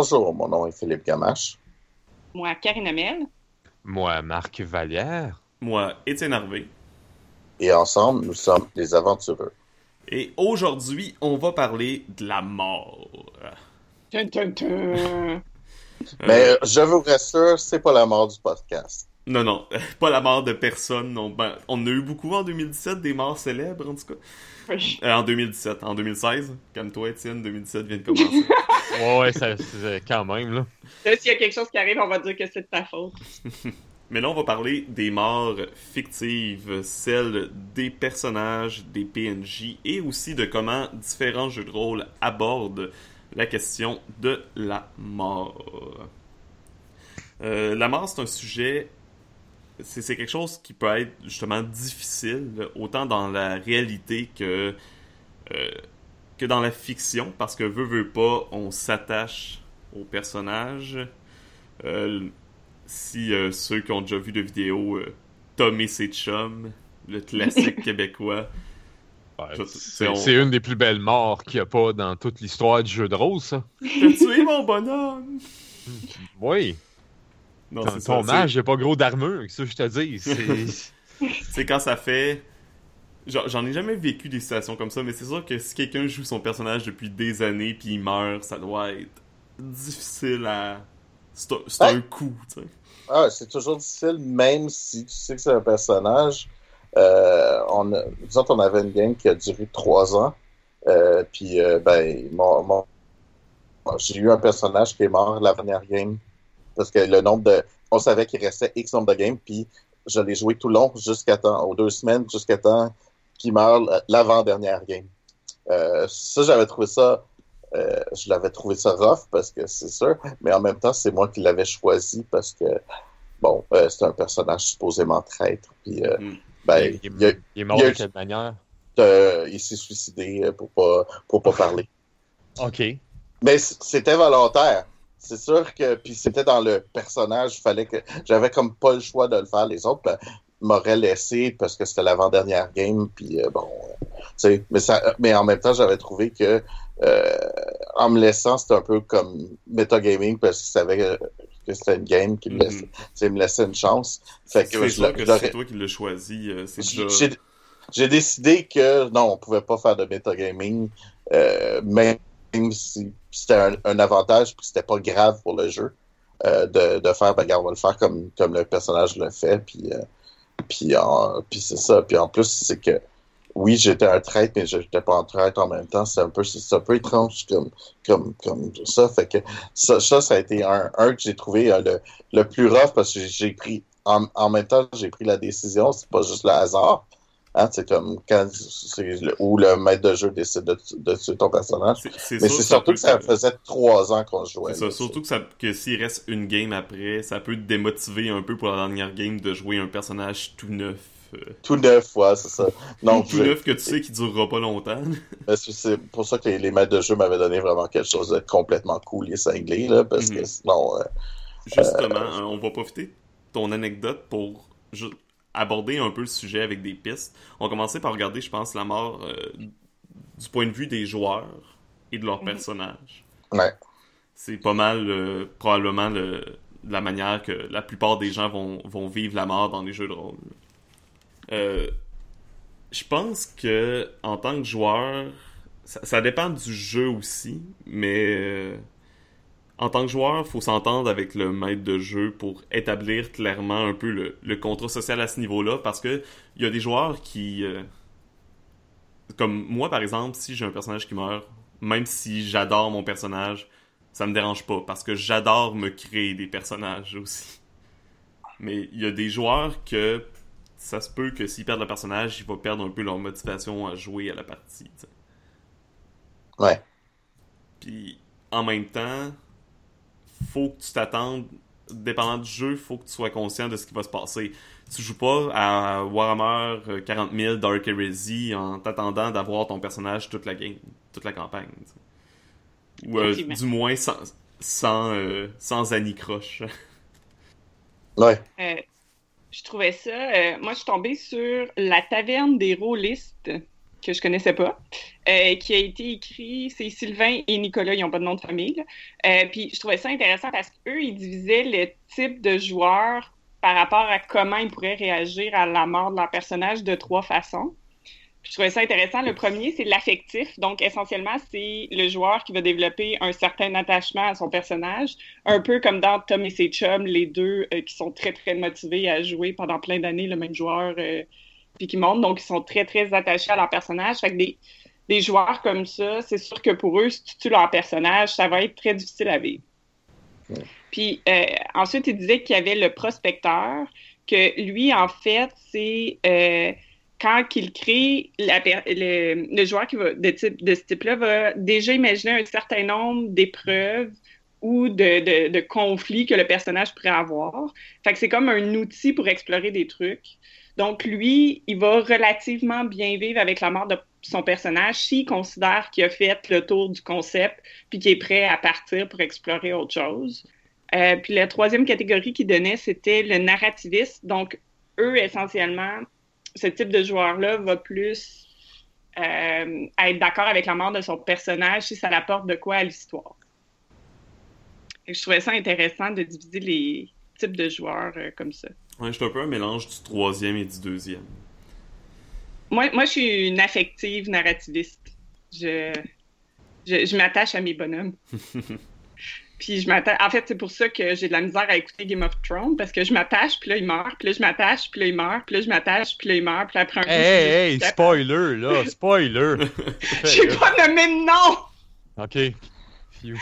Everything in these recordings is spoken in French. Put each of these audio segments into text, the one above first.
Bonjour, mon nom est Philippe Gamache. Moi, Karine Amel. Moi, Marc Vallière. Moi, Étienne Harvey. Et ensemble, nous sommes les aventureux. Et aujourd'hui, on va parler de la mort. Tun, tun, tun. Mais je vous rassure, c'est pas la mort du podcast. Non, non, pas la mort de personne. Non. Ben, on a eu beaucoup en 2017 des morts célèbres, en tout cas. Oui. Euh, en 2017. En 2016, comme toi, Étienne, 2017 vient de commencer. Ouais, ouais, ça, c'est quand même, là. Là, s'il y a quelque chose qui arrive, on va dire que c'est de ta faute. Mais là, on va parler des morts fictives, celles des personnages, des PNJ, et aussi de comment différents jeux de rôle abordent la question de la mort. Euh, la mort, c'est un sujet, c'est c'est quelque chose qui peut être justement difficile, autant dans la réalité que, euh, que dans la fiction, parce que veut, veut pas, on s'attache aux personnages. Euh, si euh, ceux qui ont déjà vu de vidéos euh, Tom et ses chums, le classique québécois. Ouais, c'est on- une des plus belles morts qu'il n'y a pas dans toute l'histoire du jeu de rôle, ça. T'as tué mon bonhomme! Oui. Non, Ton, c'est ton ça. mage, il a pas gros d'armure, c'est ça que je te dis. C'est quand ça fait. J'en ai jamais vécu des situations comme ça, mais c'est sûr que si quelqu'un joue son personnage depuis des années puis il meurt, ça doit être difficile à. C'est un, coup, tu sais. Ah, c'est toujours difficile, même si tu sais que c'est un personnage. Euh, on a, nous autres, on avait une game qui a duré trois ans. Euh, puis, euh, ben, mon, mon- j'ai eu un personnage qui est mort la dernière game. Parce que le nombre de. On savait qu'il restait X nombre de games, puis je l'ai joué tout long, jusqu'à temps, aux deux semaines, jusqu'à temps qu'il meure la- l'avant-dernière game. Euh, ça, j'avais trouvé ça. euh, je l'avais trouvé ça rough parce que c'est sûr, mais en même temps, c'est moi qui l'avais choisi parce que bon, euh, c'est un personnage supposément traître. Puis, euh, Mm. ben, il, il, a- il est mort il y a- de quelle manière? euh, il s'est suicidé pour pas, pour pas parler. Ok. Mais c'était volontaire. C'est sûr que, puis c'était dans le personnage, fallait que, j'avais comme pas le choix de le faire. Les autres ben, m'auraient laissé parce que c'était l'avant-dernière game, puis euh, bon, euh, tu sais, mais ça, mais en même temps, j'avais trouvé que, euh, en me laissant, c'était un peu comme metagaming parce qu'il savait que, que c'était une game qui me laissait, Mhm. sais, me laissait une chance. Fait que C'est je que toi qui l'as choisi. euh, C'est j'ai- décidé que non, on pouvait pas faire de metagaming, euh, même si c'était un, un avantage puis c'était pas grave pour le jeu euh, de, de faire, ben, regarde, on va le faire comme, comme le personnage le fait, puis, euh, puis, en- puis c'est ça. Puis en plus, c'est que oui, j'étais un traître, mais j'étais pas un traître en même temps. C'est un peu, c'est un peu étrange comme, comme, comme ça. Fait que ça, ça, ça a été un, un que j'ai trouvé euh, le, le plus rough parce que j'ai pris, en, en même temps, j'ai pris la décision. C'est pas juste le hasard. Hein, c'est comme quand où le maître de jeu décide de, de tuer ton personnage. Mais c'est surtout que ça faisait trois ans qu'on jouait. Ça, surtout que, ça, que s'il reste une game après, ça peut te démotiver un peu pour la dernière game de jouer un personnage tout neuf. euh, Tout neuf, ouais, c'est ça. Tout neuf que tu sais qui durera pas longtemps. C'est- pour ça que les, les maîtres de jeu m'avaient donné vraiment quelque chose de complètement cool et cinglé, là, parce que Mhm. sinon, euh, Justement, hein, on va profiter de ton anecdote pour aborder un peu le sujet avec des pistes. On va commencer par regarder, je pense, la mort euh, du point de vue des joueurs et de leurs Mhm. personnages. ouais. C'est pas mal, euh, probablement, le- la manière que la plupart des gens vont, vont vivre la mort dans les jeux de rôle. Euh, je pense que, en tant que joueur, ça, ça dépend du jeu aussi, mais euh, en tant que joueur, faut s'entendre avec le maître de jeu pour établir clairement un peu le, le contrat social à ce niveau-là, parce que il y a des joueurs qui, euh, comme moi par exemple, si j'ai un personnage qui meurt, même si j'adore mon personnage, ça me dérange pas, parce que j'adore me créer des personnages aussi. Mais il y a des joueurs que ça se peut que s'ils perdent le personnage, ils vont perdre un peu leur motivation à jouer à la partie. Ouais. Puis en même temps, faut que tu t'attendes, dépendant du jeu, faut que tu sois conscient de ce qui va se passer. Tu joues pas à Warhammer euh, 40 000 Dark Heresy en t'attendant d'avoir ton personnage toute la game, toute la campagne. Ou euh, du moins sans, sans, euh, sans anicroche. Ouais. Euh, je trouvais ça. euh, moi, je suis tombée sur la taverne des rôlistes. Que je connaissais pas, euh, qui a été écrit, c'est Sylvain et Nicolas, ils n'ont pas de nom de famille. Euh, puis je trouvais ça intéressant parce qu'eux, ils divisaient le type de joueur par rapport à comment ils pourraient réagir à la mort de leur personnage de trois façons. Puis je trouvais ça intéressant. Le premier, c'est l'affectif. Donc, essentiellement, c'est le joueur qui va développer un certain attachement à son personnage, un peu comme dans Tom et ses chums, les deux euh, qui sont très, très motivés à jouer pendant plein d'années le même joueur, puis qui montent. Donc, ils sont très, très attachés à leur personnage. Fait que des, des joueurs comme ça, c'est sûr que pour eux, si tu tues leur personnage, ça va être très difficile à vivre. Puis euh, ensuite, il disait qu'il y avait le prospecteur, que lui, en fait, c'est euh, quand il crée, la per- le, le joueur qui va, de, type, de ce type-là va déjà imaginer un certain nombre d'épreuves ou de, de, de conflits que le personnage pourrait avoir. Fait que c'est comme un outil pour explorer des trucs. Donc, lui, il va relativement bien vivre avec la mort de son personnage s'il considère qu'il a fait le tour du concept puis qu'il est prêt à partir pour explorer autre chose. Euh, puis la troisième catégorie qu'il donnait, c'était le narrativiste. Donc, eux, essentiellement, ce type de joueur-là va plus euh, être d'accord avec la mort de son personnage si ça apporte de quoi à l'histoire. Je trouvais ça intéressant de diviser les types de joueurs euh, comme ça. Ouais, je suis un peu un mélange du troisième et du deuxième. Moi, moi, je suis une affective narrativiste. Je, je, je m'attache à mes bonhommes. Puis je m'attache. En fait, c'est pour ça que j'ai de la misère à écouter Game of Thrones parce que je m'attache, puis là il meurt, puis là je m'attache, puis là il meurt, puis là je m'attache, puis là il meurt, puis après un coup. Hey, hey, spoiler, là, spoiler. Je vais pas nommer de nom. Ok. Phew.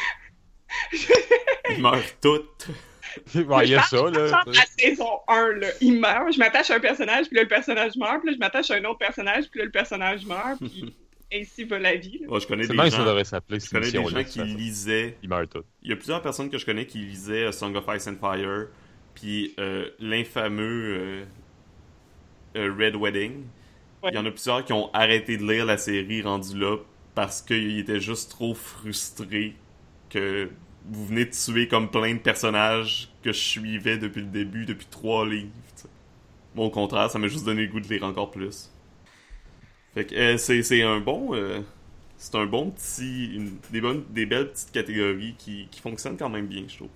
Ils meurent toutes. Il y a ça, Je là. à la saison 1, là. Il meurt, je m'attache à un personnage, puis là le personnage meurt, puis là je m'attache à un autre personnage, puis là le personnage meurt, puis ainsi va la vie. là. Ouais, je connais C'est des bien ça gens, devrait s'appeler, je connais des gens qui lisaient. Ils meurent tous. Il y a plusieurs personnes que je connais qui lisaient euh, Song of Ice and Fire, puis euh, l'infameux euh, euh, Red Wedding. Ouais. Il y en a plusieurs qui ont arrêté de lire la série rendue là parce qu'ils étaient juste trop frustrés que vous venez de tuer comme plein de personnages que je suivais depuis le début, depuis trois livres. Moi, au contraire, ça m'a juste donné le goût de lire encore plus. Fait que euh, c'est c'est un bon. euh, c'est un bon petit. une- des, bonnes, des belles petites catégories qui, qui fonctionnent quand même bien, je trouve.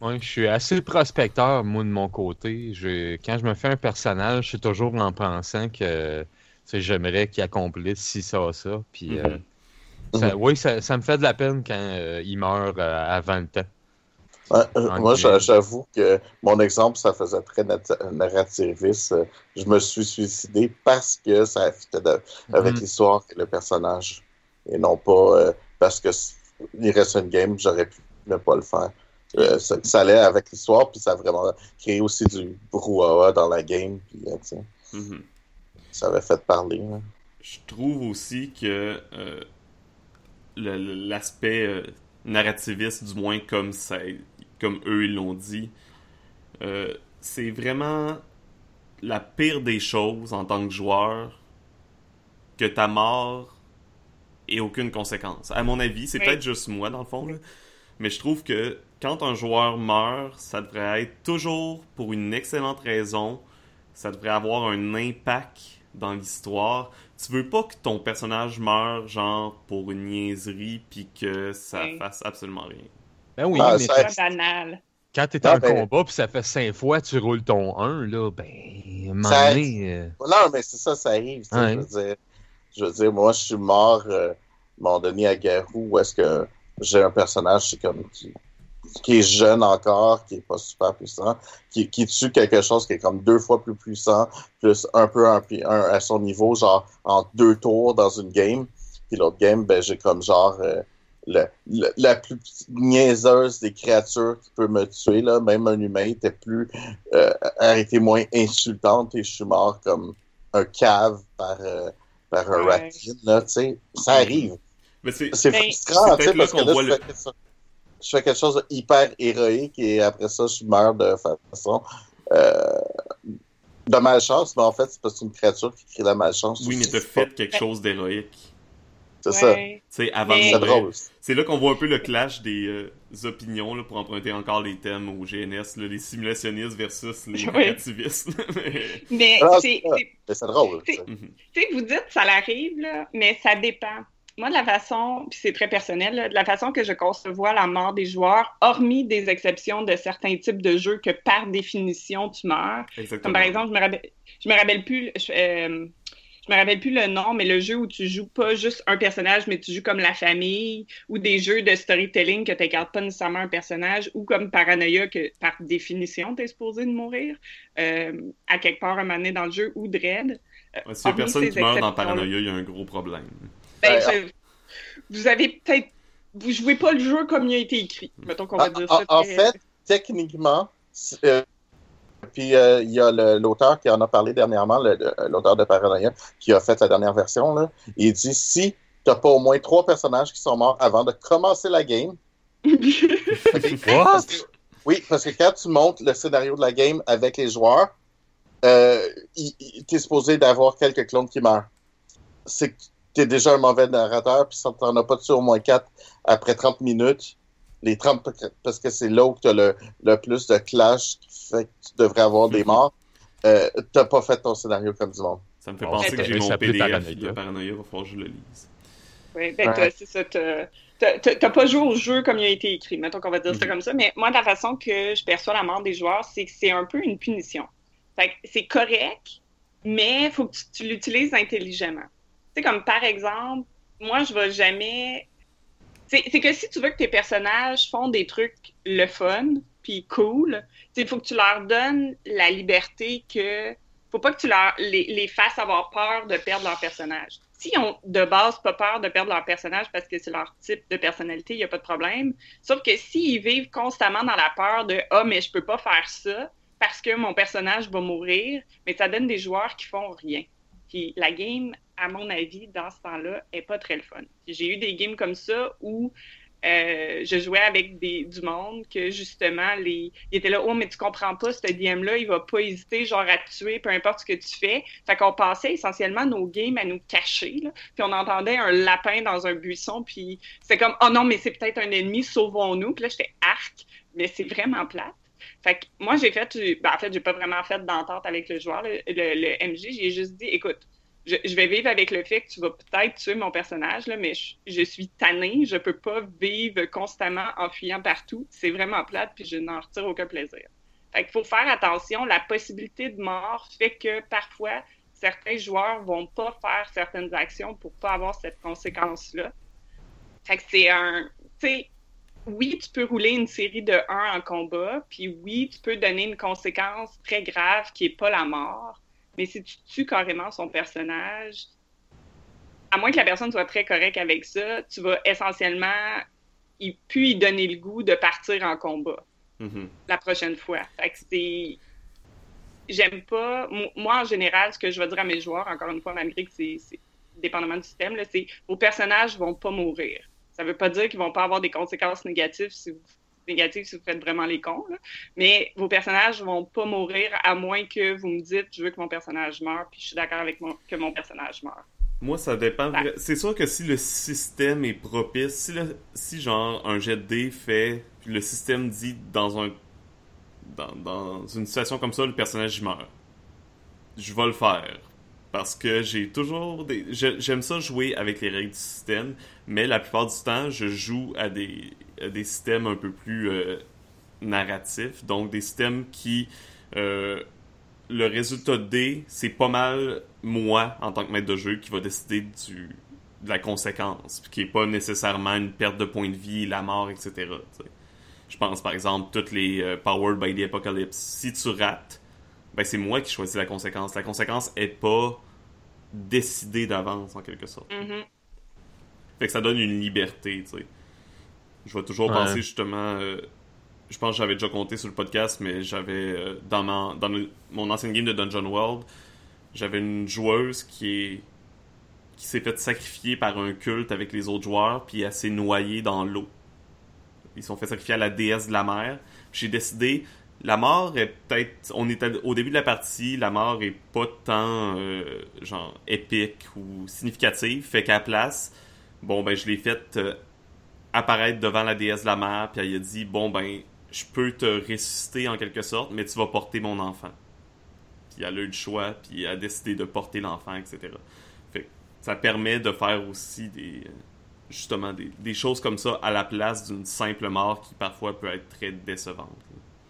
Ouais, je suis assez prospecteur, moi, de mon côté. Je, quand je me fais un personnage, c'est toujours en pensant que j'aimerais qu'il accomplisse ci, ça, ça. Puis, euh, ça- oui, ça, ça me fait de la peine quand euh, il meurt euh, avant le temps. Ouais, euh, moi, j'avoue que mon exemple, ça faisait très narrativiste. Je me suis suicidé parce que ça fitait de- avec Mhm. l'histoire et le personnage. Et non pas euh, parce que il reste une game, j'aurais pu ne pas le faire. Ça, ça allait avec l'histoire, puis ça a vraiment créé aussi du brouhaha dans la game. Puis, tu sais, Mhm. ça avait fait parler. hein. Je trouve aussi que euh, l'aspect euh, narrativiste, du moins comme ça, comme eux ils l'ont dit, euh, c'est vraiment la pire des choses en tant que joueur que ta mort ait aucune conséquence. À mon avis, c'est Oui. peut-être juste moi dans le fond, là, mais je trouve que quand un joueur meurt, ça devrait être toujours pour une excellente raison. Ça devrait avoir un impact dans l'histoire. Tu veux pas que ton personnage meure, genre, pour une niaiserie, puis que ça Oui. fasse absolument rien. Ben oui, Ah, mais ça- C'est pas banal. quand t'es en ben- combat puis ça fait cinq fois tu roules ton 1, là, ben, Ça- euh, Non, mais c'est ça, ça arrive. Je, veux dire, je veux dire, moi, je suis mort euh, à un moment donné à Garou où est-ce que j'ai un personnage c'est comme qui, qui est jeune encore, qui est pas super puissant, qui, qui tue quelque chose qui est comme deux fois plus puissant, plus un peu un, un à son niveau, genre en deux tours dans une game. Puis l'autre game, ben j'ai comme genre euh, le, le- la plus niaiseuse des créatures qui peut me tuer, là, même un humain était plus euh, a été moins insultante et je suis mort comme un cave par, euh, par un Ouais. là, tu sais. Ça arrive. Mais c'est... Mais- frustrant, tu sais, parce que qu'on là, le- chose, je fais quelque chose de hyper héroïque et après ça, je meurs de façon euh, de malchance, mais en fait, c'est parce que c'est une créature qui crée la malchance. Oui, mais t'as fait quelque chose d'héroïque. C'est ça. C'est avant de C'est là qu'on voit un peu le clash des euh, opinions là, pour emprunter encore les thèmes au GNS, là, les simulationnistes versus les créativistes. mais ah, c'est drôle. Tu sais, vous dites ça l'arrive, mais ça dépend. Moi, de la façon, puis c'est très personnel, de la façon que je concevois la mort des joueurs, hormis des exceptions de certains types de jeux que par définition tu meurs. Exactement. Comme par exemple, je me rappelle, je me rappelle plus. Euh, je me rappelle plus le nom, mais le jeu où tu joues pas juste un personnage, mais tu joues comme la famille, ou des jeux de storytelling que tu n'incarnes pas nécessairement un personnage, ou comme Paranoia, que par définition, tu es supposé de mourir, euh, à quelque part un moment donné dans le jeu, ou Dread. Euh, si il personne qui meurt dans Paranoia, il y a un gros problème. Ben, vous avez peut-être. Vous jouez pas le jeu comme il a été écrit. Mettons qu'on va ah, dire ça. En, fait, techniquement, euh, puis euh, il y a l'auteur qui en a parlé dernièrement, l'auteur de Paranoia, qui a fait la dernière version. Là. Il dit si tu n'as pas au moins trois personnages qui sont morts avant de commencer la game. What? oui, parce que quand tu montes le scénario de la game avec les joueurs, euh, tu es supposé d'avoir quelques clones qui meurent. C'est que tu es déjà un mauvais narrateur, puis si tu n'en as pas dessus au moins quatre après 30 minutes, les 30 parce que c'est là où tu as le, le, plus de clash qui fait que tu devrais avoir des mhm. morts. Euh, t'as pas fait ton scénario comme du monde. Ça me fait penser que j'ai mon PDF de Paranoia, va falloir que je le lise. Oui, ben, c'est ça. T'as pas joué au jeu comme il a été écrit, mettons qu'on va dire ça mhm. comme ça, mais moi, la façon que je perçois la mort des joueurs, c'est que c'est un peu une punition. Fait c'est correct, mais il faut que tu, tu l'utilises intelligemment. Comme par exemple, moi, je vais jamais c'est que si tu veux que tes personnages font des trucs le fun, puis cool, il faut que tu leur donnes la liberté que. Faut pas que tu leur, les, les fasses avoir peur de perdre leur personnage. S'ils ont de base pas peur de perdre leur personnage parce que c'est leur type de personnalité, il n'y a pas de problème. Sauf que s'ils vivent constamment dans la peur de Ah, mais je peux pas faire ça parce que mon personnage va mourir, mais ça donne des joueurs qui font rien. Puis la game, à mon avis, dans ce temps-là, est pas très le fun. J'ai eu des games comme ça où euh, je jouais avec des, du monde que justement, les, ils étaient là, oh, mais tu comprends pas, ce DM-là, il va pas hésiter, genre, à te tuer, peu importe ce que tu fais. Fait qu'on passait essentiellement nos games à nous cacher. Puis on entendait un lapin dans un buisson, puis c'est comme, oh non, mais c'est peut-être un ennemi, sauvons-nous. Puis là, j'étais arc, mais c'est vraiment plate. Fait que moi, j'ai fait, ben, en fait, j'ai pas vraiment fait d'entente avec le joueur, le, le MJ. J'ai juste dit, écoute, je, vais vivre avec le fait que tu vas peut-être tuer mon personnage, là, mais je, suis tannée, je peux pas vivre constamment en fuyant partout. C'est vraiment plate, puis je n'en retire aucun plaisir. Fait qu'il faut faire attention. La possibilité de mort fait que parfois, certains joueurs vont pas faire certaines actions pour pas avoir cette conséquence-là. Fait que c'est un... Tu sais, oui, tu peux rouler une série de 1 en combat, puis oui, tu peux donner une conséquence très grave qui est pas la mort, mais si tu tues carrément son personnage, à moins que la personne soit très correcte avec ça, tu vas essentiellement il, puis donner le goût de partir en combat mm-hmm. la prochaine fois. Fait que c'est. J'aime pas. Moi, en général, ce que je vais dire à mes joueurs, encore une fois, malgré que c'est dépendamment du système, c'est vos personnages vont pas mourir. Ça veut pas dire qu'ils vont pas avoir des conséquences négatives si vous négatif si vous faites vraiment les cons. Mais vos personnages vont pas mourir à moins que vous me dites je veux que mon personnage meure, puis je suis d'accord avec mon, que mon personnage meure. Moi, ça dépend. C'est sûr que si le système est propice, si, si genre un jet de dés fait, puis le système dit dans un dans, dans une situation comme ça, le personnage meurt, je vais le faire parce que j'ai toujours des j'aime ça jouer avec les règles du système mais la plupart du temps je joue à des, des systèmes un peu plus euh, narratifs. Donc des systèmes qui euh, le résultat D c'est pas mal moi en tant que maître de jeu qui va décider du de la conséquence qui est pas nécessairement une perte de points de vie la mort etc je pense par exemple toutes les euh, Powered by the Apocalypse. Si tu rates ben c'est moi qui choisis la conséquence. La conséquence est pas décidée d'avance, en quelque sorte. Mm-hmm. Fait que ça donne une liberté, tu sais. Je vais toujours penser, justement... Euh, je pense que j'avais déjà compté sur le podcast, mais j'avais... Euh, dans, mon, dans mon ancienne game de Dungeon World, j'avais une joueuse qui est qui s'est fait sacrifier par un culte avec les autres joueurs, puis elle s'est noyée dans l'eau. Ils sont fait sacrifier à la déesse de la mer. J'ai décidé, la mort est peut-être. On est au début de la partie, la mort est pas tant euh, genre épique ou significative. Fait qu'à la place, bon, ben, je l'ai fait euh, apparaître devant la déesse de la mer, puis elle a dit, bon, ben, je peux te ressusciter en quelque sorte, mais tu vas porter mon enfant. Puis elle a eu le choix, puis elle a décidé de porter l'enfant, etc. Fait ça permet de faire aussi des justement des, choses comme ça à la place d'une simple mort qui parfois peut être très décevante.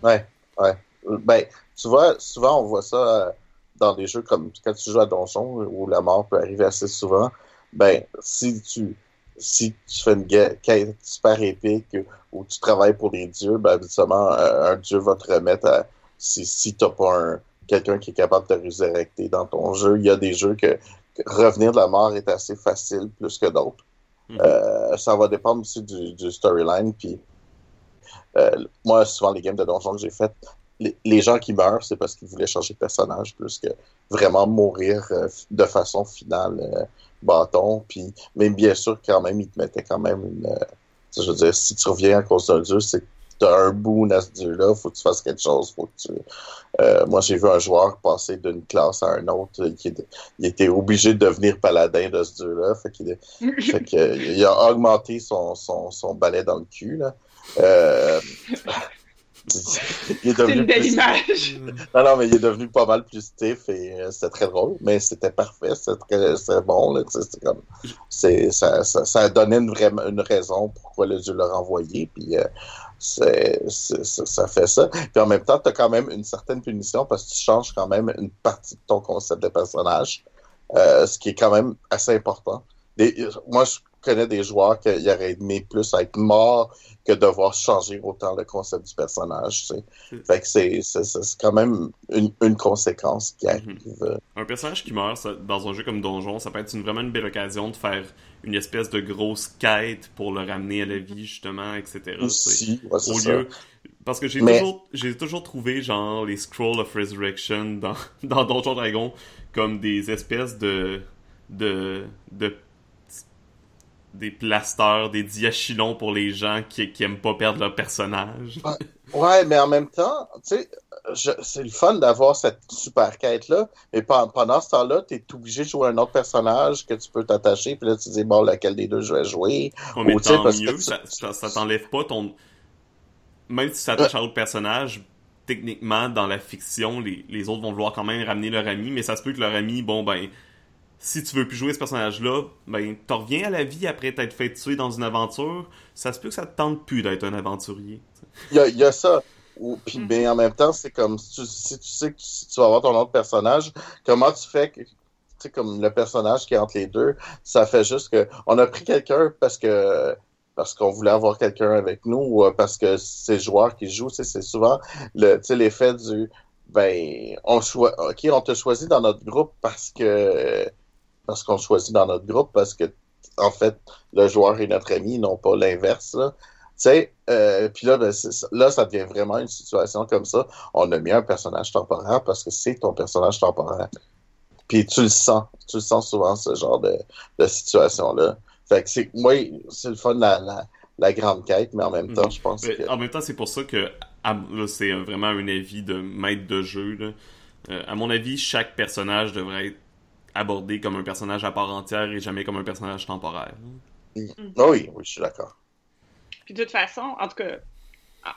Ouais, ouais. Ben, tu vois, souvent on voit ça euh, dans des jeux comme quand tu joues à Donjon où la mort peut arriver assez souvent. Ben, si tu si tu fais une quête super épique ou tu travailles pour les dieux, ben habituellement un dieu va te remettre à si, si t'as pas un quelqu'un qui est capable de te résurrecter dans ton jeu. Il y a des jeux que revenir de la mort est assez facile plus que d'autres. Mhm. Euh, ça va dépendre aussi du, storyline. Puis, euh, moi, souvent, les games de donjon que j'ai fait, les, gens qui meurent, c'est parce qu'ils voulaient changer de personnage plus que vraiment mourir euh, de façon finale bâton. Puis, mais bien sûr, quand même, ils te mettaient quand même une. je veux dire, si tu reviens à cause d'un dieu, c'est t'as un boon à ce dieu-là, faut que tu fasses quelque chose, faut que tu... Euh, moi, j'ai vu un joueur passer d'une classe à un autre, qui il était obligé de devenir paladin de ce dieu-là, fait qu'il fait il a augmenté son, son, son balai dans le cul, là. Euh, c'est une belle image. Non, non, mais il est devenu pas mal plus stiff et euh, c'était très drôle, mais c'était parfait, c'était très, bon. Là, comme, ça, ça, ça donnait une, vraie, une raison pourquoi le dieu l'a renvoyé. Puis euh, c'est, ça fait ça. Puis en même temps, tu as quand même une certaine punition parce que tu changes quand même une partie de ton concept de personnage, euh, ce qui est quand même assez important. moi, je connais des joueurs qui auraient aimé plus être morts que devoir changer autant le concept du personnage. Tu sais. Fait que c'est, quand même une, conséquence qui mhm. arrive. Un personnage qui meurt dans un jeu comme Donjon, ça peut être une, vraiment une belle occasion de faire une espèce de grosse quête pour le ramener à la vie, justement, etc. Aussi, Au lieu... Parce que j'ai toujours, j'ai toujours trouvé, genre, les Scrolls of Resurrection dans, dans Donjon Dragon comme des espèces de, de, de des plasters, des diachylons pour les gens qui, qui aiment pas perdre leur personnage. Ouais, mais en même temps, tu sais, c'est le fun d'avoir cette super quête-là, mais pendant ce temps-là, tu es obligé de jouer un autre personnage que tu peux t'attacher, puis là, tu dis, bon, lequel des deux je vais jouer? mais tant mieux, ça, ça, t'enlève pas ton... Même si tu t'attaches à un autre personnage, techniquement, dans la fiction, les, les autres vont vouloir quand même ramener leur ami, mais ça se peut que leur ami, bon, ben si tu veux plus jouer ce personnage-là, ben, t'en reviens à la vie après t'être fait tuer dans une aventure. Ça se peut que ça te tente plus d'être un aventurier. Il y a, ça. puis, mm. ben, en même temps, c'est comme si tu, sais que tu, vas avoir ton autre personnage, comment tu fais que, tu sais, comme le personnage qui est entre les deux, ça fait juste que on a pris quelqu'un parce que parce qu'on voulait avoir quelqu'un avec nous ou parce que c'est le joueur qui joue, c'est souvent le l'effet du ben on OK, on te choisit dans notre groupe parce que parce qu'on choisit dans notre groupe parce que en fait le joueur est notre ami, non pas l'inverse. Tu sais, euh, puis là, ben, là, ça devient vraiment une situation comme ça. On a mis un personnage temporaire parce que c'est ton personnage temporaire. Puis tu le sens, tu le sens souvent ce genre de, situation-là. Fait que c'est, oui, c'est le fun la, la, grande quête, mais en même temps, mhm. je pense que... En même temps, c'est pour ça que là, c'est vraiment un avis de maître de jeu. Là. Euh, à mon avis, chaque personnage devrait être abordé comme un personnage à part entière et jamais comme un personnage temporaire. Mm. Oui, oui, je suis d'accord. Puis de toute façon, en tout cas,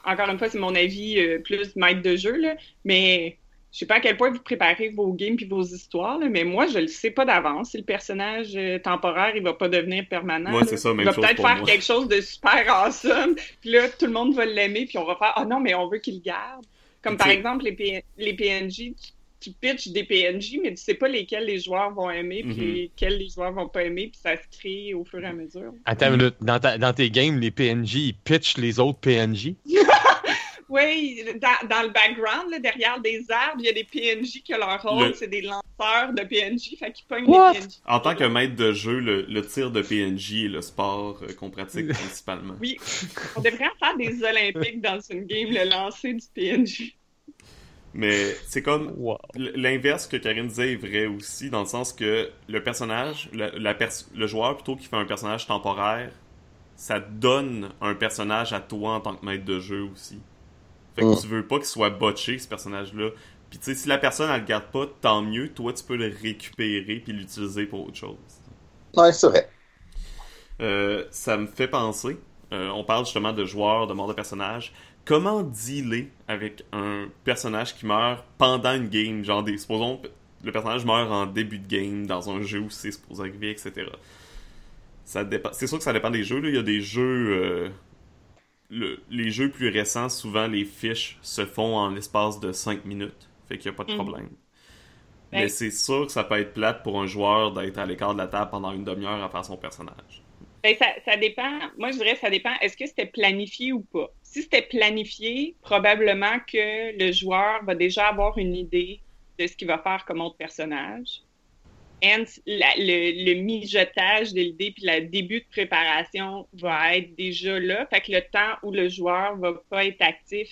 encore une fois, c'est mon avis euh, plus maître de jeu, là, mais je sais pas à quel point vous préparez vos games puis vos histoires, mais moi, je le sais pas d'avance. Si le personnage euh, temporaire, il va pas devenir permanent. Moi, c'est ça, il va peut-être faire quelque chose de super awesome, puis là, tout le monde va l'aimer, puis on va faire « Ah non, mais on veut qu'il garde ». Comme par exemple, les, les PNJ, tu pitches des PNJ, mais tu sais pas lesquels les joueurs vont aimer, puis mhm. lesquels les joueurs vont pas aimer, puis ça se crée au fur et à mesure. Attends une dans, dans tes games, les PNJ, ils pitchent les autres PNJ? oui, dans, le background, là, derrière des arbres, il y a des PNJ qui ont leur rôle, c'est des lanceurs de PNJ, fait qu'ils pognent les PNJ. En tant que maître de jeu, le, tir de PNJ est le sport euh, qu'on pratique principalement. Oui, on devrait faire des Olympiques dans une game, le lancer du PNJ. Mais c'est comme l'inverse que Karine disait est vrai aussi, dans le sens que le personnage, le joueur plutôt qui fait un personnage temporaire, ça donne un personnage à toi en tant que maître de jeu aussi. Fait que mm. tu veux pas qu'il soit botché ce personnage-là. Puis tu sais, si la personne elle le garde pas, tant mieux, toi tu peux le récupérer puis l'utiliser pour autre chose. Ouais, c'est vrai. Euh, ça me fait penser, euh, on parle justement de joueurs, de mort de personnages. Comment dealer avec un personnage qui meurt pendant une game? Genre, des, supposons le personnage meurt en début de game dans un jeu où c'est supposé arriver, etc. Ça C'est sûr que ça dépend des jeux. Là. Il y a des jeux. Le... les jeux plus récents, souvent les fiches se font en l'espace de 5 minutes. Fait qu'il n'y a pas de mm. problème. Mais ben, c'est sûr que ça peut être plate pour un joueur d'être à l'écart de la table pendant une demi-heure à faire son personnage. Ben, ça, ça, dépend. Moi, je dirais ça dépend. Est-ce que c'était planifié ou pas? Si c'était planifié, probablement que le joueur va déjà avoir une idée de ce qu'il va faire comme autre personnage. Et le, le, mijotage de l'idée puis le début de préparation va être déjà là. Fait que le temps où le joueur va pas être actif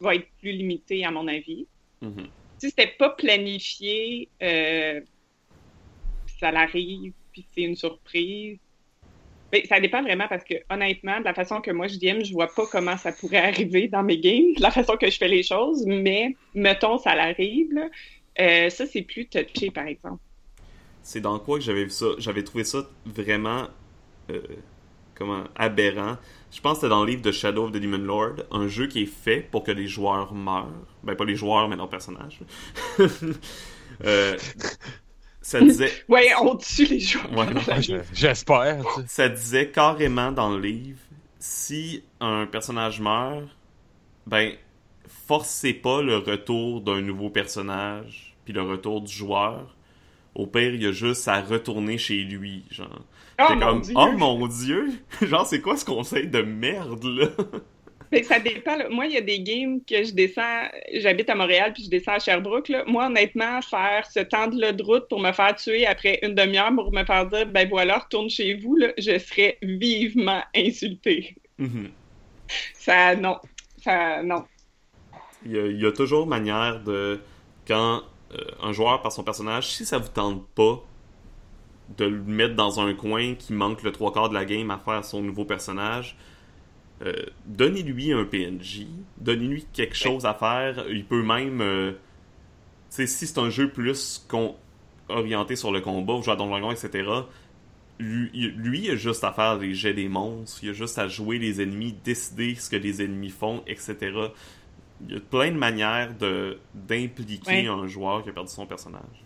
va être plus limité, à mon avis. Mm-hmm si c'était pas planifié, euh, ça l'arrive, puis c'est une surprise. Mais ça dépend vraiment parce que, honnêtement, de la façon que moi je DM, je vois pas comment ça pourrait arriver dans mes games, de la façon que je fais les choses, mais mettons, ça l'arrive. Euh, ça, c'est plus touché, par exemple. C'est dans quoi que j'avais vu ça? J'avais trouvé ça vraiment euh, comment aberrant. Je pense que c'était dans le livre de Shadow of the Demon Lord, un jeu qui est fait pour que les joueurs meurent. Ben, pas les joueurs, mais leurs personnages. euh, ça disait. Ouais, on tue les joueurs. J'espère. Ça disait carrément dans le livre si un personnage meurt, ben, forcez pas le retour d'un nouveau personnage, puis le retour du joueur. Au pire, il y a juste à retourner chez lui, genre. Oh, mon Dieu. oh mon Dieu! Genre, c'est quoi ce conseil de merde, là? Mais ça dépend. Moi, il y a des games que je descends. J'habite à Montréal puis je descends à Sherbrooke. Là. Moi, honnêtement, faire ce temps de route pour me faire tuer après une demi-heure pour me faire dire ben voilà, retourne chez vous, là, je serais vivement insulté. Mm-hmm. Ça, non. Ça, non. Il y, a, il y a toujours manière de. Quand euh, un joueur, par son personnage, si ça vous tente pas de le mettre dans un coin qui manque le trois quarts de la game à faire son nouveau personnage. Euh, donnez-lui un PNJ, donnez-lui quelque chose à faire. Il peut même, euh, si c'est un jeu plus orienté sur le combat, jouer à Donjon Dragon, etc. Lui, lui, il a juste à faire des jets des monstres, il a juste à jouer les ennemis, décider ce que les ennemis font, etc. Il y a plein de manières de d'impliquer un joueur qui a perdu son personnage.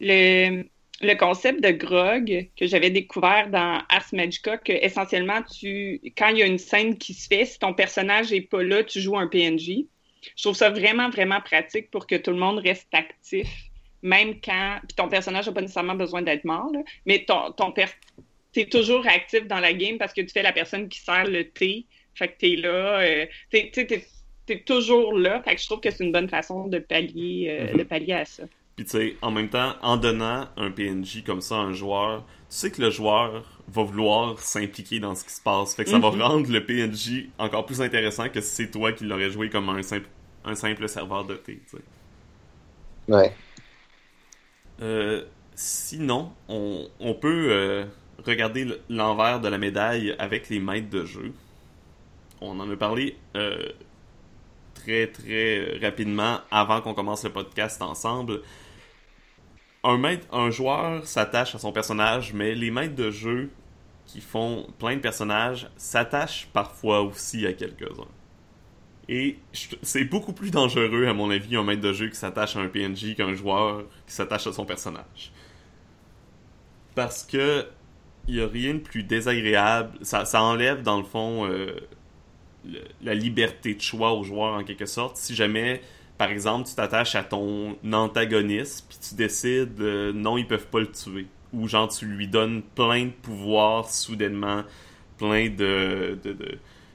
Le, le concept de grog que j'avais découvert dans Ars Magica, que essentiellement, tu, quand il y a une scène qui se fait, si ton personnage est pas là, tu joues un PNJ. Je trouve ça vraiment, vraiment pratique pour que tout le monde reste actif, même quand. Puis ton personnage n'a pas nécessairement besoin d'être mort, mais ton, ton t'es toujours actif dans la game parce que tu fais la personne qui sert le thé. Fait que t'es là. Euh, t'es, t'es, toujours là. Fait que je trouve que c'est une bonne façon de pallier, euh, mm-hmm. de pallier à ça. Puis tu sais, en même temps, en donnant un PNJ comme ça à un joueur, tu sais que le joueur va vouloir s'impliquer dans ce qui se passe. Fait que ça va mhm. rendre le PNJ encore plus intéressant que si c'est toi qui l'aurais joué comme un simple, un simple serveur de thé. sais. Ouais. Euh, sinon, on, on peut euh, regarder l'envers de la médaille avec les maîtres de jeu. On en a parlé euh, très très rapidement avant qu'on commence le podcast ensemble un, joueur s'attache à son personnage, mais les maîtres de jeu qui font plein de personnages s'attachent parfois aussi à quelques-uns. Et c'est beaucoup plus dangereux, à mon avis, un maître de jeu qui s'attache à un PNJ qu'un joueur qui s'attache à son personnage. Parce que il n'y a rien de plus désagréable. Ça, ça enlève, dans le fond, euh, la liberté de choix au joueur, en quelque sorte. Si jamais par exemple, tu t'attaches à ton antagoniste, puis tu décides euh, non, ils peuvent pas le tuer. Ou genre, tu lui donnes plein de pouvoirs soudainement, plein de,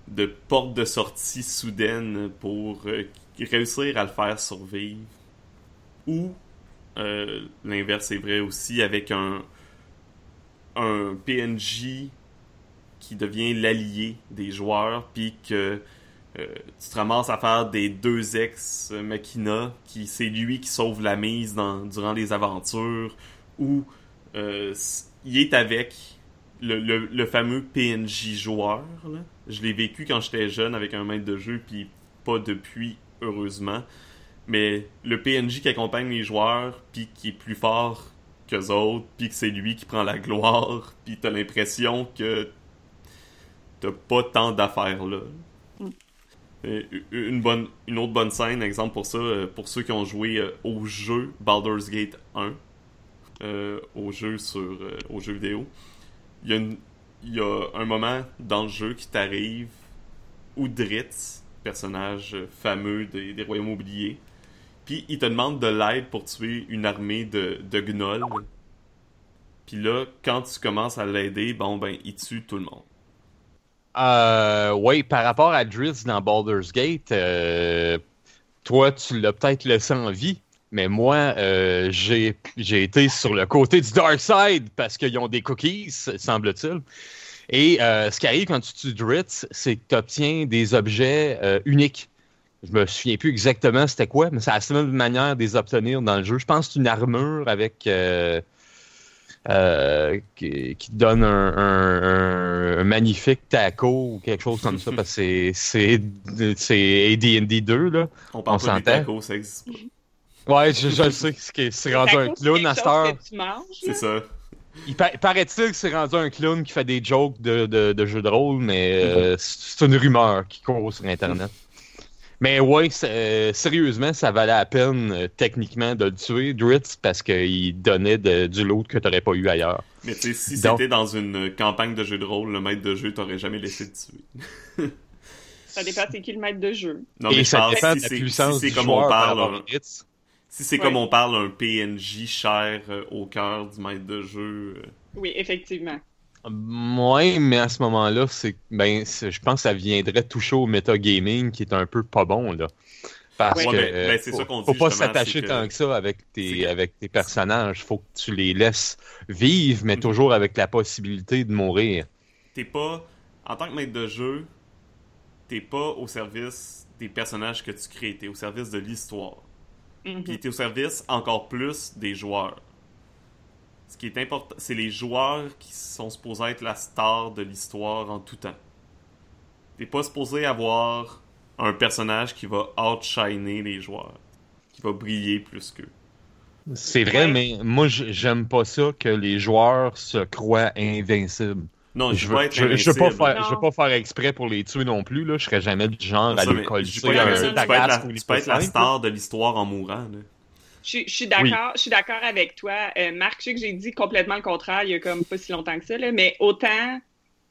de, portes de sortie soudaines pour euh, réussir à le faire survivre. Ou euh, l'inverse est vrai aussi avec un, un PNJ qui devient l'allié des joueurs, puis que euh, tu te ramasses à faire des deux ex machina qui c'est lui qui sauve la mise dans, durant les aventures ou euh, il est avec le, le, fameux PNJ joueur je l'ai vécu quand j'étais jeune avec un maître de jeu puis pas depuis heureusement mais le PNJ qui accompagne les joueurs puis qui est plus fort qu'eux autres, puis que c'est lui qui prend la gloire, puis t'as l'impression que t'as pas tant d'affaires là. Et Une, bonne, une autre bonne scène, exemple pour ça, euh, pour ceux qui ont joué euh, au jeu Baldur's Gate 1, euh, au jeu sur euh, au jeu vidéo, il y, a un moment dans le jeu qui t'arrive où Dritz, personnage euh, fameux des, des royaumes oubliés, puis il te demande de l'aide pour tuer une armée de, de gnolls. Puis là, quand tu commences à l'aider, bon ben, il tue tout le monde. Euh, oui, par rapport à Drizzt dans Baldur's Gate, euh, toi, tu l'as peut-être laissé en vie, mais moi, euh, j'ai été sur le côté du Dark Side parce qu'ils ont des cookies, semble-t-il. Et euh, ce qui arrive quand tu tues Drizzt, c'est que tu obtiens des objets uniques. Je me souviens plus exactement c'était quoi, mais c'est la seule manière de les obtenir dans le jeu. Je pense que c'est une armure avec euh, qui, qui te donne un, un- un- un magnifique taco ou quelque chose comme ça, parce que c'est- c'est c'est AD&D 2, là. On parle On pas tacos, ça existe pas. Ouais, je, je le sais, c'est que c'est rendu un clown à cette heure. que tu manges, C'est ça. Il pa- paraît-il que c'est rendu un clown qui fait des jokes de, de, de jeux de rôle, mais euh, c'est une rumeur qui court sur Internet. Mais ouais, euh, sérieusement, ça valait la peine euh, techniquement de le tuer, Dritz, parce qu'il donnait de- du loot que t'aurais pas eu ailleurs. Mais tu sais, si Donc- c'était dans une campagne de jeu de rôle, le maître de jeu t'aurait jamais laissé te tuer. Ça dépend c'est qui le maître de jeu. Non, Et mais ça parle dépend si de la c'est puissance si c'est du comme joueur on par parle, un- Dritz. si c'est Ouais. comme on parle un PNJ cher euh, au cœur du maître de jeu. euh, Oui, effectivement. Ouais, mais à ce moment-là, c'est ben, je pense que ça viendrait toucher au metagaming qui est un peu pas bon là. Parce Ouais, que ben- ben, euh, faut, faut pas s'attacher que- tant que ça avec tes que- avec tes personnages. Faut que tu les laisses vivre, mais Mhm. toujours avec la possibilité de mourir. T'es pas, en tant que maître de jeu, t'es pas au service des personnages que tu crées, t'es au service de l'histoire. Mhm. Puis t'es au service encore plus des joueurs. Ce qui est important, c'est les joueurs qui sont supposés être la star de l'histoire en tout temps. T'es pas supposé avoir un personnage qui va outshiner les joueurs, qui va briller plus qu'eux. C'est vrai, Ouais. mais moi j'aime pas ça que les joueurs se croient invincibles. Non, Je veux, veux être je, je veux pas invincible. faire, je veux Non. pas faire exprès pour les tuer non plus là. Je serais jamais du genre à Ça, mais coller pas tu peux être la, les tu peux être la star de l'histoire en mourant. là. Je, je suis d'accord, je suis d'accord avec toi. Euh, Marc, je sais que j'ai dit complètement le contraire il y a comme pas si longtemps que ça, là, mais autant,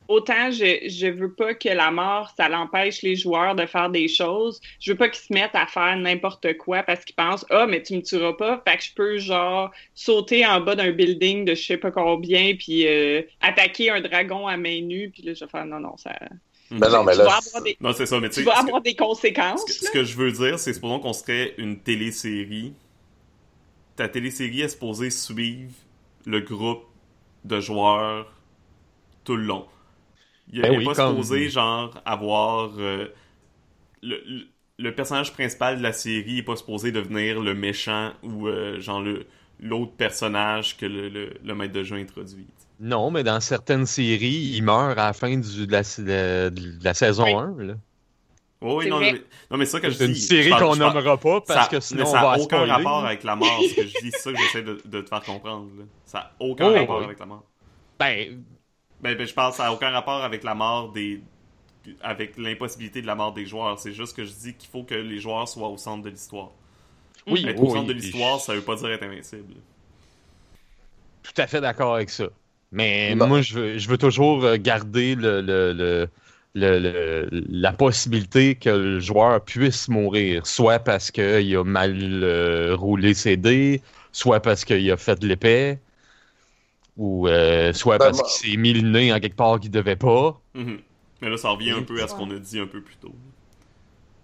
autant je, je veux pas que la mort, ça l'empêche les joueurs de faire des choses. Je veux pas qu'ils se mettent à faire n'importe quoi parce qu'ils pensent Ah, mais tu me tueras pas, fait que je peux genre sauter en bas d'un building de je sais pas combien, puis euh, attaquer un dragon à main nue, puis là je vais faire non, non, ça. Ben non, mais tu vas là, avoir des, Non, c'est ça, mais tu tu sais, vas que- avoir des conséquences. Ce que, là. ce que je veux dire, c'est supposons qu'on serait une télésérie. Ta télésérie est supposée suivre le groupe de joueurs tout le long. Il Ben n'est oui, pas comme- supposé, genre, avoir... euh, le, le- le personnage principal de la série est pas supposé devenir le méchant ou, euh, genre, le l'autre personnage que le, le, le maître de jeu introduit. Non, mais dans certaines séries, il meurt à la fin du- de, la, de- de la saison Oui. 1. Là. Oh, oui, C'est non, vrai. mais, non, mais c'est ça que je C'est dis. une série je qu'on je nommera pas parce ça, que sinon on ça n'a aucun spoiler. rapport avec la mort, ce que je dis. C'est ça que j'essaie de, de te faire comprendre. là. Ça n'a aucun Oh, rapport oui. avec la mort. Ben, Ben, ben, je pense que ça n'a aucun rapport avec la mort des. avec l'impossibilité de la mort des joueurs. C'est juste que je dis qu'il faut que les joueurs soient au centre de l'histoire. oui, Être oui, au centre de l'histoire, ça veut pas dire être invincible. tout à fait d'accord avec ça. Mais Bon. moi, je veux, je veux toujours garder le, le- le- le- le- la possibilité que le joueur puisse mourir, soit parce qu'il a mal euh, roulé ses dés, soit parce qu'il a fait de l'épée, ou euh, soit Ben, parce qu'il s'est mis le nez en quelque part qu'il devait pas. Mhm. Mais là, ça revient un peu à ce qu'on a dit un peu plus tôt.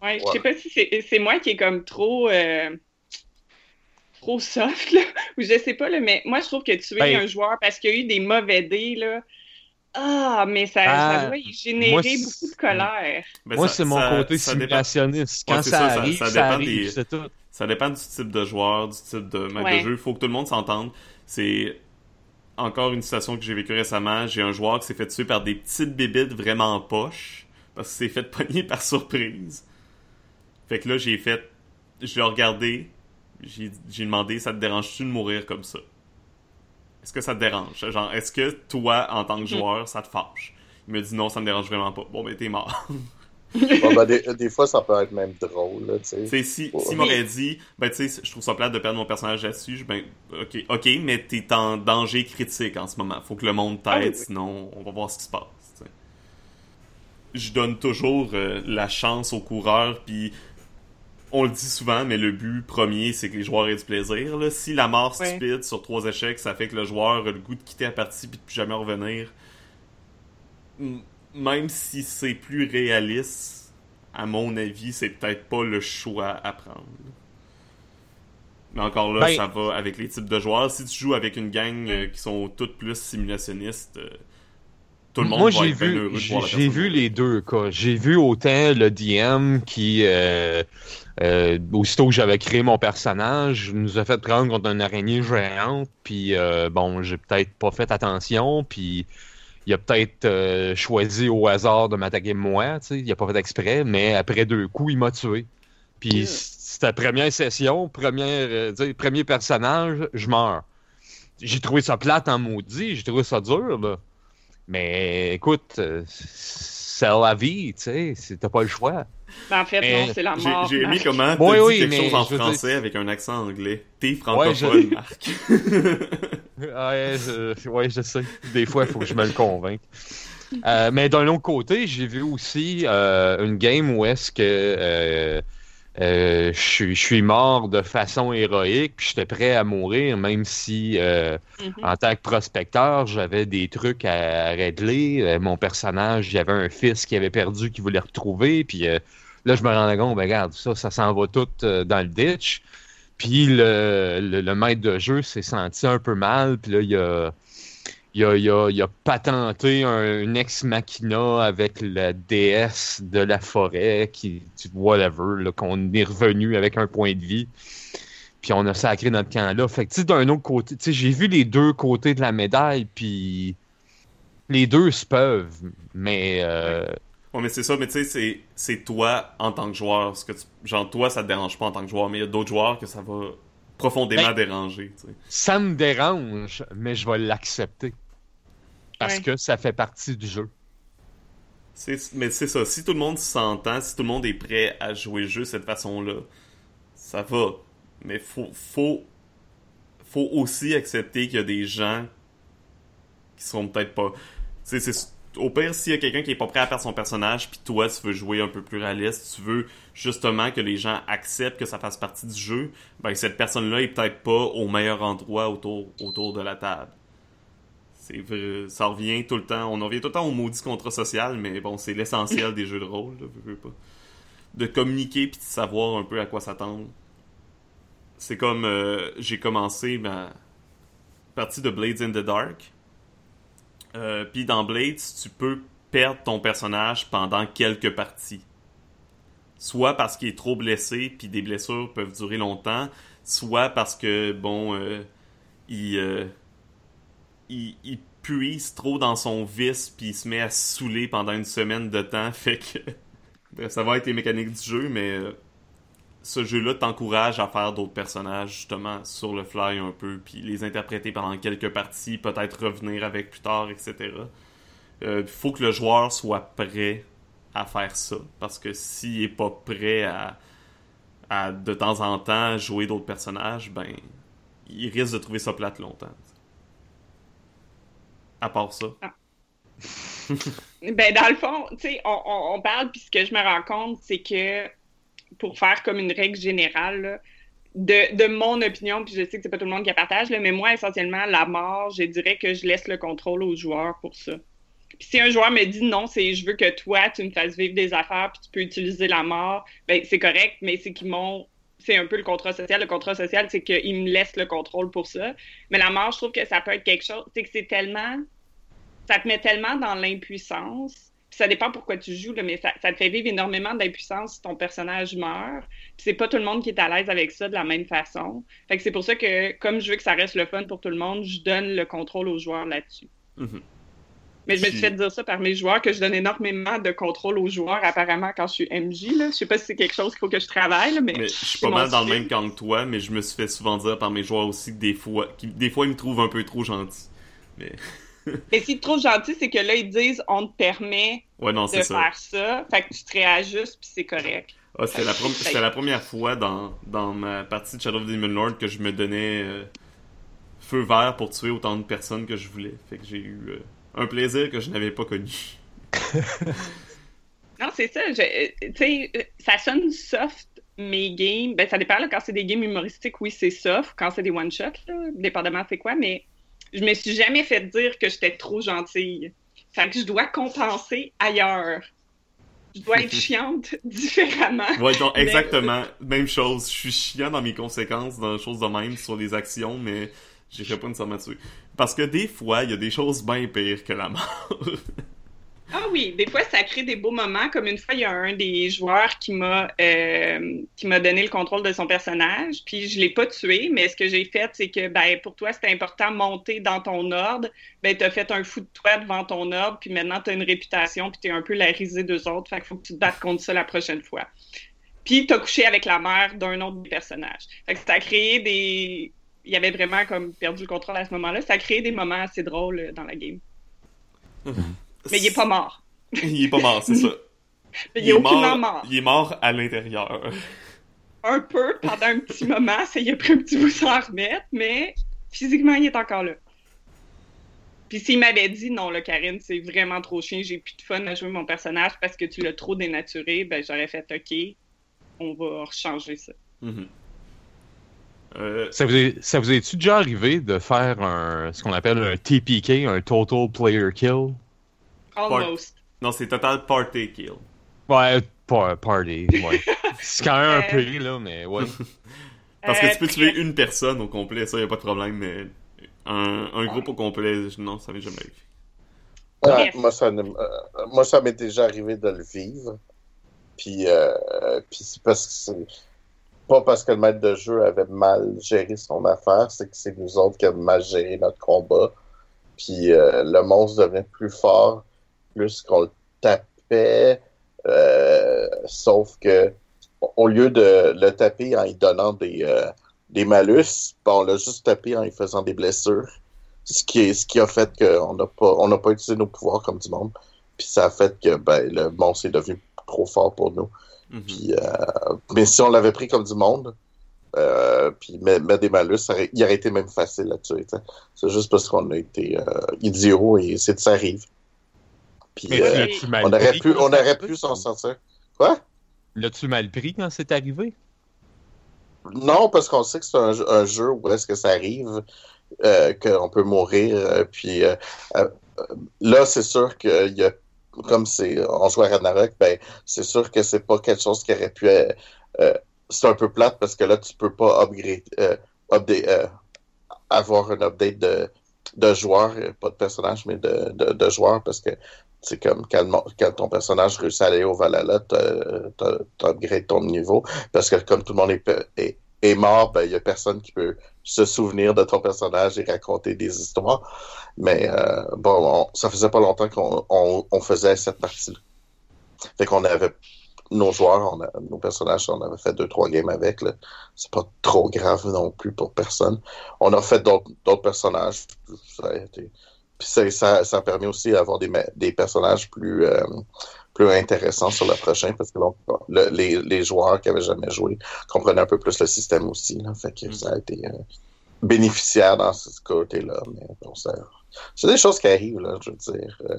Ouais, je Ouais. sais pas si c'est c'est moi qui est comme trop euh, trop soft là, ou je sais pas là, mais moi je trouve que tuer Ben- un joueur parce qu'il y a eu des mauvais dés là, ah mais ça, Ah, ça doit générer moi, beaucoup de colère. Ben, Moi, c'est mon côté ça dépend- simulationniste. Ouais, Quand ça, arrive, ça ça, dépend arrive, des- c'est tout. Ça dépend du type de joueur, du type de Ouais. de jeu. Il faut que tout le monde s'entende. C'est encore une situation que j'ai vécue récemment. J'ai un joueur qui s'est fait tuer par des petites bébites vraiment poches parce qu'il s'est fait pogner par surprise. Fait que là, j'ai fait... Je l'ai regardé. J'ai j'ai demandé, ça te dérange-tu de mourir comme ça? Est-ce que ça te dérange? Genre, est-ce que toi, en tant que Mm. joueur, ça te fâche? Il me dit non, ça me dérange vraiment pas. Bon, ben, t'es mort. Bon, ben, des, des fois, ça peut être même drôle, là, tu sais. Si, Ouais. s'il m'aurait dit, ben, tu sais, je trouve ça plate de perdre mon personnage là-dessus, je- ben, ok, ok, mais t'es en danger critique en ce moment. Faut que le monde t'aide, Ah oui, oui. sinon on va voir ce qui se passe. Je donne toujours euh, la chance aux coureurs, puis on le dit souvent, mais le but premier, c'est que les joueurs aient du plaisir. Là. Si la mort Ouais. stupide sur trois échecs, ça fait que le joueur a le goût de quitter la partie puis de plus jamais revenir, m- même si c'est plus réaliste, à mon avis, c'est peut-être pas le choix à prendre. Mais encore là, Ben- ça va avec les types de joueurs. Si tu joues avec une gang euh, qui sont toutes plus simulationnistes, euh, tout le monde Moi, va j'ai être bien heureux vu, de j'ai voir la j'ai personne vu les deux cas. J'ai vu autant le DM qui, euh, euh, aussitôt que j'avais créé mon personnage, nous a fait prendre contre une araignée géante. Puis euh, bon, j'ai peut-être pas fait attention. Puis il a peut-être euh, choisi au hasard de m'attaquer moi. Tu sais, il a pas fait exprès, mais après deux coups, il m'a tué. Puis Yeah. c'était première session, première, euh, premier personnage, je meurs. J'ai trouvé ça plate en maudit, j'ai trouvé ça dur, là. Mais écoute, euh, c'est la vie, tu sais, t'as pas le choix. Ben, en fait, Mais non, c'est la J'ai mort. j'ai Marc. comment tu Oui, oui, quelque mais chose en veux dire- français avec un accent anglais. T'es Ouais, francophone, je- Marc. Ouais, je, ouais, je sais. Des fois, il faut que je me le convainque. Euh, mais d'un autre côté, j'ai vu aussi euh, une game où est-ce que euh, je suis- je suis mort de façon héroïque, puis j'étais prêt à mourir, même si euh, Mhm. en tant que prospecteur, j'avais des trucs à régler. Euh, mon personnage, j'avais un fils qui avait perdu, qui voulait retrouver. Puis là, je me rendais compte, ben, regarde, ça, ça s'en va tout dans le ditch. Puis le, le, le maître de jeu s'est senti un peu mal. Puis là, il a, il a, il a, il a patenté un, ex machina avec la déesse de la forêt, qui, whatever, là, qu'on est revenu avec un point de vie. Puis on a sacré notre camp là. Fait que, tu sais, d'un autre côté, tu sais, j'ai vu les deux côtés de la médaille, puis les deux se peuvent, mais euh, Ouais, mais c'est ça, mais tu sais, c'est- c'est toi en tant que joueur. Ce que tu... Genre, toi, ça te dérange pas en tant que joueur, mais il y a d'autres joueurs que ça va profondément Ben- déranger, tu sais. ça me dérange, mais je vais l'accepter. Parce Ouais. que ça fait partie du jeu. Mais c'est ça, si tout le monde s'entend, si tout le monde est prêt à jouer le jeu de cette façon-là, ça va. Mais faut, faut, faut aussi accepter qu'il y a des gens qui sont peut-être pas. Tu sais, c'est- au pire, s'il y a quelqu'un qui est pas prêt à perdre son personnage, puis toi, tu veux jouer un peu plus réaliste, tu veux justement que les gens acceptent que ça fasse partie du jeu, ben cette personne-là est peut-être pas au meilleur endroit autour, autour de la table. Vrai, ça revient tout le temps. On en revient tout le temps au maudit contrat social, mais bon, c'est l'essentiel des jeux de rôle, veux, pas. De communiquer puis de savoir un peu à quoi s'attendre. C'est comme euh, j'ai commencé ma partie de Blades in the Dark. Euh, puis dans Blades, tu peux perdre ton personnage pendant quelques parties. Soit parce qu'il est trop blessé, puis des blessures peuvent durer longtemps, soit parce que, bon, euh, il, il, puise trop dans son vice, puis il se met à saouler pendant une semaine de temps, fait que... Ça va être les mécaniques du jeu, mais euh, ce jeu-là t'encourage à faire d'autres personnages, justement, sur le fly un peu, puis les interpréter pendant quelques parties, peut-être revenir avec plus tard, etc. Il faut que le joueur soit prêt à faire ça, parce que s'il est pas prêt à, à de temps en temps jouer d'autres personnages, ben il risque de trouver ça plate longtemps. À part ça. Ben, dans le fond, tu sais, on, parle, puis ce que je me rends compte, c'est que pour faire comme une règle générale, de, de mon opinion, puis je sais que c'est pas tout le monde qui la partage, mais moi, essentiellement, la mort, je dirais que je laisse le contrôle aux joueurs pour ça. Puis si un joueur me dit non, c'est je veux que toi, tu me fasses vivre des affaires, puis tu peux utiliser la mort, ben c'est correct, mais c'est qu'ils m'ont. C'est un peu le contrat social. Le contrat social, c'est qu'ils me laissent le contrôle pour ça. Mais la mort, je trouve que ça peut être quelque chose. C'est que c'est tellement. Ça te met tellement dans l'impuissance. Puis ça dépend pourquoi tu joues, là, mais ça, ça, te fait vivre énormément d'impuissance si ton personnage meurt. Puis c'est pas tout le monde qui est à l'aise avec ça de la même façon. Fait que c'est pour ça que, comme je veux que ça reste le fun pour tout le monde, je donne le contrôle aux joueurs là-dessus. Mm -hmm. Mais je me suis fait dire ça par mes joueurs, que je donne énormément de contrôle aux joueurs, apparemment, quand je suis MJ. Là. Je sais pas si c'est quelque chose qu'il faut que je travaille, mais... mais... je suis pas mal dans le même camp que toi, mais je me suis fait souvent dire par mes joueurs aussi que des fois, des fois ils me trouvent un peu trop gentil. Mais... mais s'ils te trouvent gentil, c'est que là, ils disent « on te permet ouais, non, de faire ça. ça. Fait que tu te réajustes, puis c'est correct. Ah, c'était la, la, première fois dans, dans ma partie de Shadow of the Demon Lord que je me donnais euh, feu vert pour tuer autant de personnes que je voulais. Fait que j'ai eu... Euh, un plaisir que je n'avais pas connu. non, c'est ça. Tu sais, ça sonne soft, mes games. Ben, ça dépend. Là, quand c'est des games humoristiques, oui, c'est soft. Quand c'est des one-shots, dépendamment c'est quoi. Mais je me suis jamais fait dire que j'étais trop gentille. Fait que je dois compenser ailleurs. Je dois être chiante différemment. Ouais, donc exactement. Même chose. Je suis chiant dans mes conséquences, dans les choses de même, sur les actions, mais J'irai pas nécessairement dessus. Parce que des fois, il y a des choses bien pires que la mort. ah oui, des fois, ça crée des beaux moments. Comme une fois, il y a un des joueurs qui m'a euh, qui m'a donné le contrôle de son personnage. Puis je l'ai pas tué, mais ce que j'ai fait, c'est que ben pour toi, c'était important de monter dans ton ordre. Ben, t'as fait un fou de toi devant ton ordre, puis maintenant, t'as une réputation, puis t'es un peu la risée d'eux autres. Fait qu'il faut que tu te battes contre ça la prochaine fois. Puis t'as couché avec la mère d'un autre personnage. Fait que ça a créé des il avait vraiment perdu le contrôle à ce moment-là. Ça a créé des moments assez drôles dans la game. Mais il est pas mort. il est pas mort, c'est ça. Mais il, est, aucunement mort, Il est mort à l'intérieur. Un peu, pendant un petit moment, ça y a pris un petit bout sans remettre, mais physiquement, il est encore là. Puis s'il m'avait dit non, là, Karine, c'est vraiment trop chien, j'ai plus de fun à jouer mon personnage parce que tu l'as trop dénaturé, ben j'aurais fait OK, on va changer ça. Mm-hmm. Euh, ça vous est, ça vous est-tu déjà arrivé de faire un, ce qu'on appelle un TPK, un Total Player Kill? Almost. Non, c'est Total Party Kill. Ouais, party, ouais. c'est quand même un peu, là, mais ouais. Parce que tu peux tuer une personne au complet, ça, y a pas de problème, mais un, un groupe au complet, non, ça m'est jamais arrivé. moi, ça, euh, moi, ça m'est déjà arrivé de le vivre. Puis, euh, puis c'est parce que c'est pas parce que le maître de jeu avait mal géré son affaire, c'est que c'est nous autres qui avons mal géré notre combat. Puis euh, le monstre devenait plus fort, plus qu'on le tapait. Euh, sauf que au lieu de le taper en lui donnant des, euh, des malus, bon, on l'a juste tapé en lui faisant des blessures. Ce qui, est, ce qui a fait qu'on n'a pas, on n'a pas utilisé nos pouvoirs comme du monde. Puis ça a fait que ben, le monstre est devenu trop fort pour nous. Mhm. Puis, euh, mais si on l'avait pris comme du monde, euh, puis mettre des malus, ça aurait, il aurait été même facile à tuer. C'est juste parce qu'on a été idiots et c'est ça arrive. Puis euh, on aurait pu, on aurait pu s'en sortir. Quoi? L'as-tu mal pris quand c'est arrivé? Non, parce qu'on sait que c'est un, jeu où est-ce que ça arrive, euh, qu'on peut mourir. puis là, c'est sûr qu'il y a comme c'est on joue à Ragnarok, ben c'est sûr que c'est pas quelque chose qui aurait pu euh, euh, c'est un peu plate parce que là tu peux pas upgrade, euh, update, avoir un update de, de joueurs, pas de personnage mais de, de, de joueurs parce que c'est comme quand, ton personnage réussit à aller au Valhalla, tu upgrades ton niveau parce que comme tout le monde est, mort, ben il y a personne qui peut se souvenir de ton personnage et raconter des histoires. Mais euh, bon, ça faisait pas longtemps qu'on on, faisait cette partie-là. Fait qu'on avait nos joueurs, on nos personnages, on avait fait deux, trois games avec. C'est pas trop grave non plus pour personne. On a fait d'autres personnages. Ça a été... Puis ça, ça, a permis aussi d'avoir des, des personnages plus, euh, plus intéressants sur le prochain parce que les, les, joueurs qui avaient jamais joué comprenaient un peu plus le système aussi. Là. Fait que ça a été euh, bénéficiaire dans ce côté-là. Mais bon, ça, c'est des choses qui arrivent, là, je veux dire. Euh,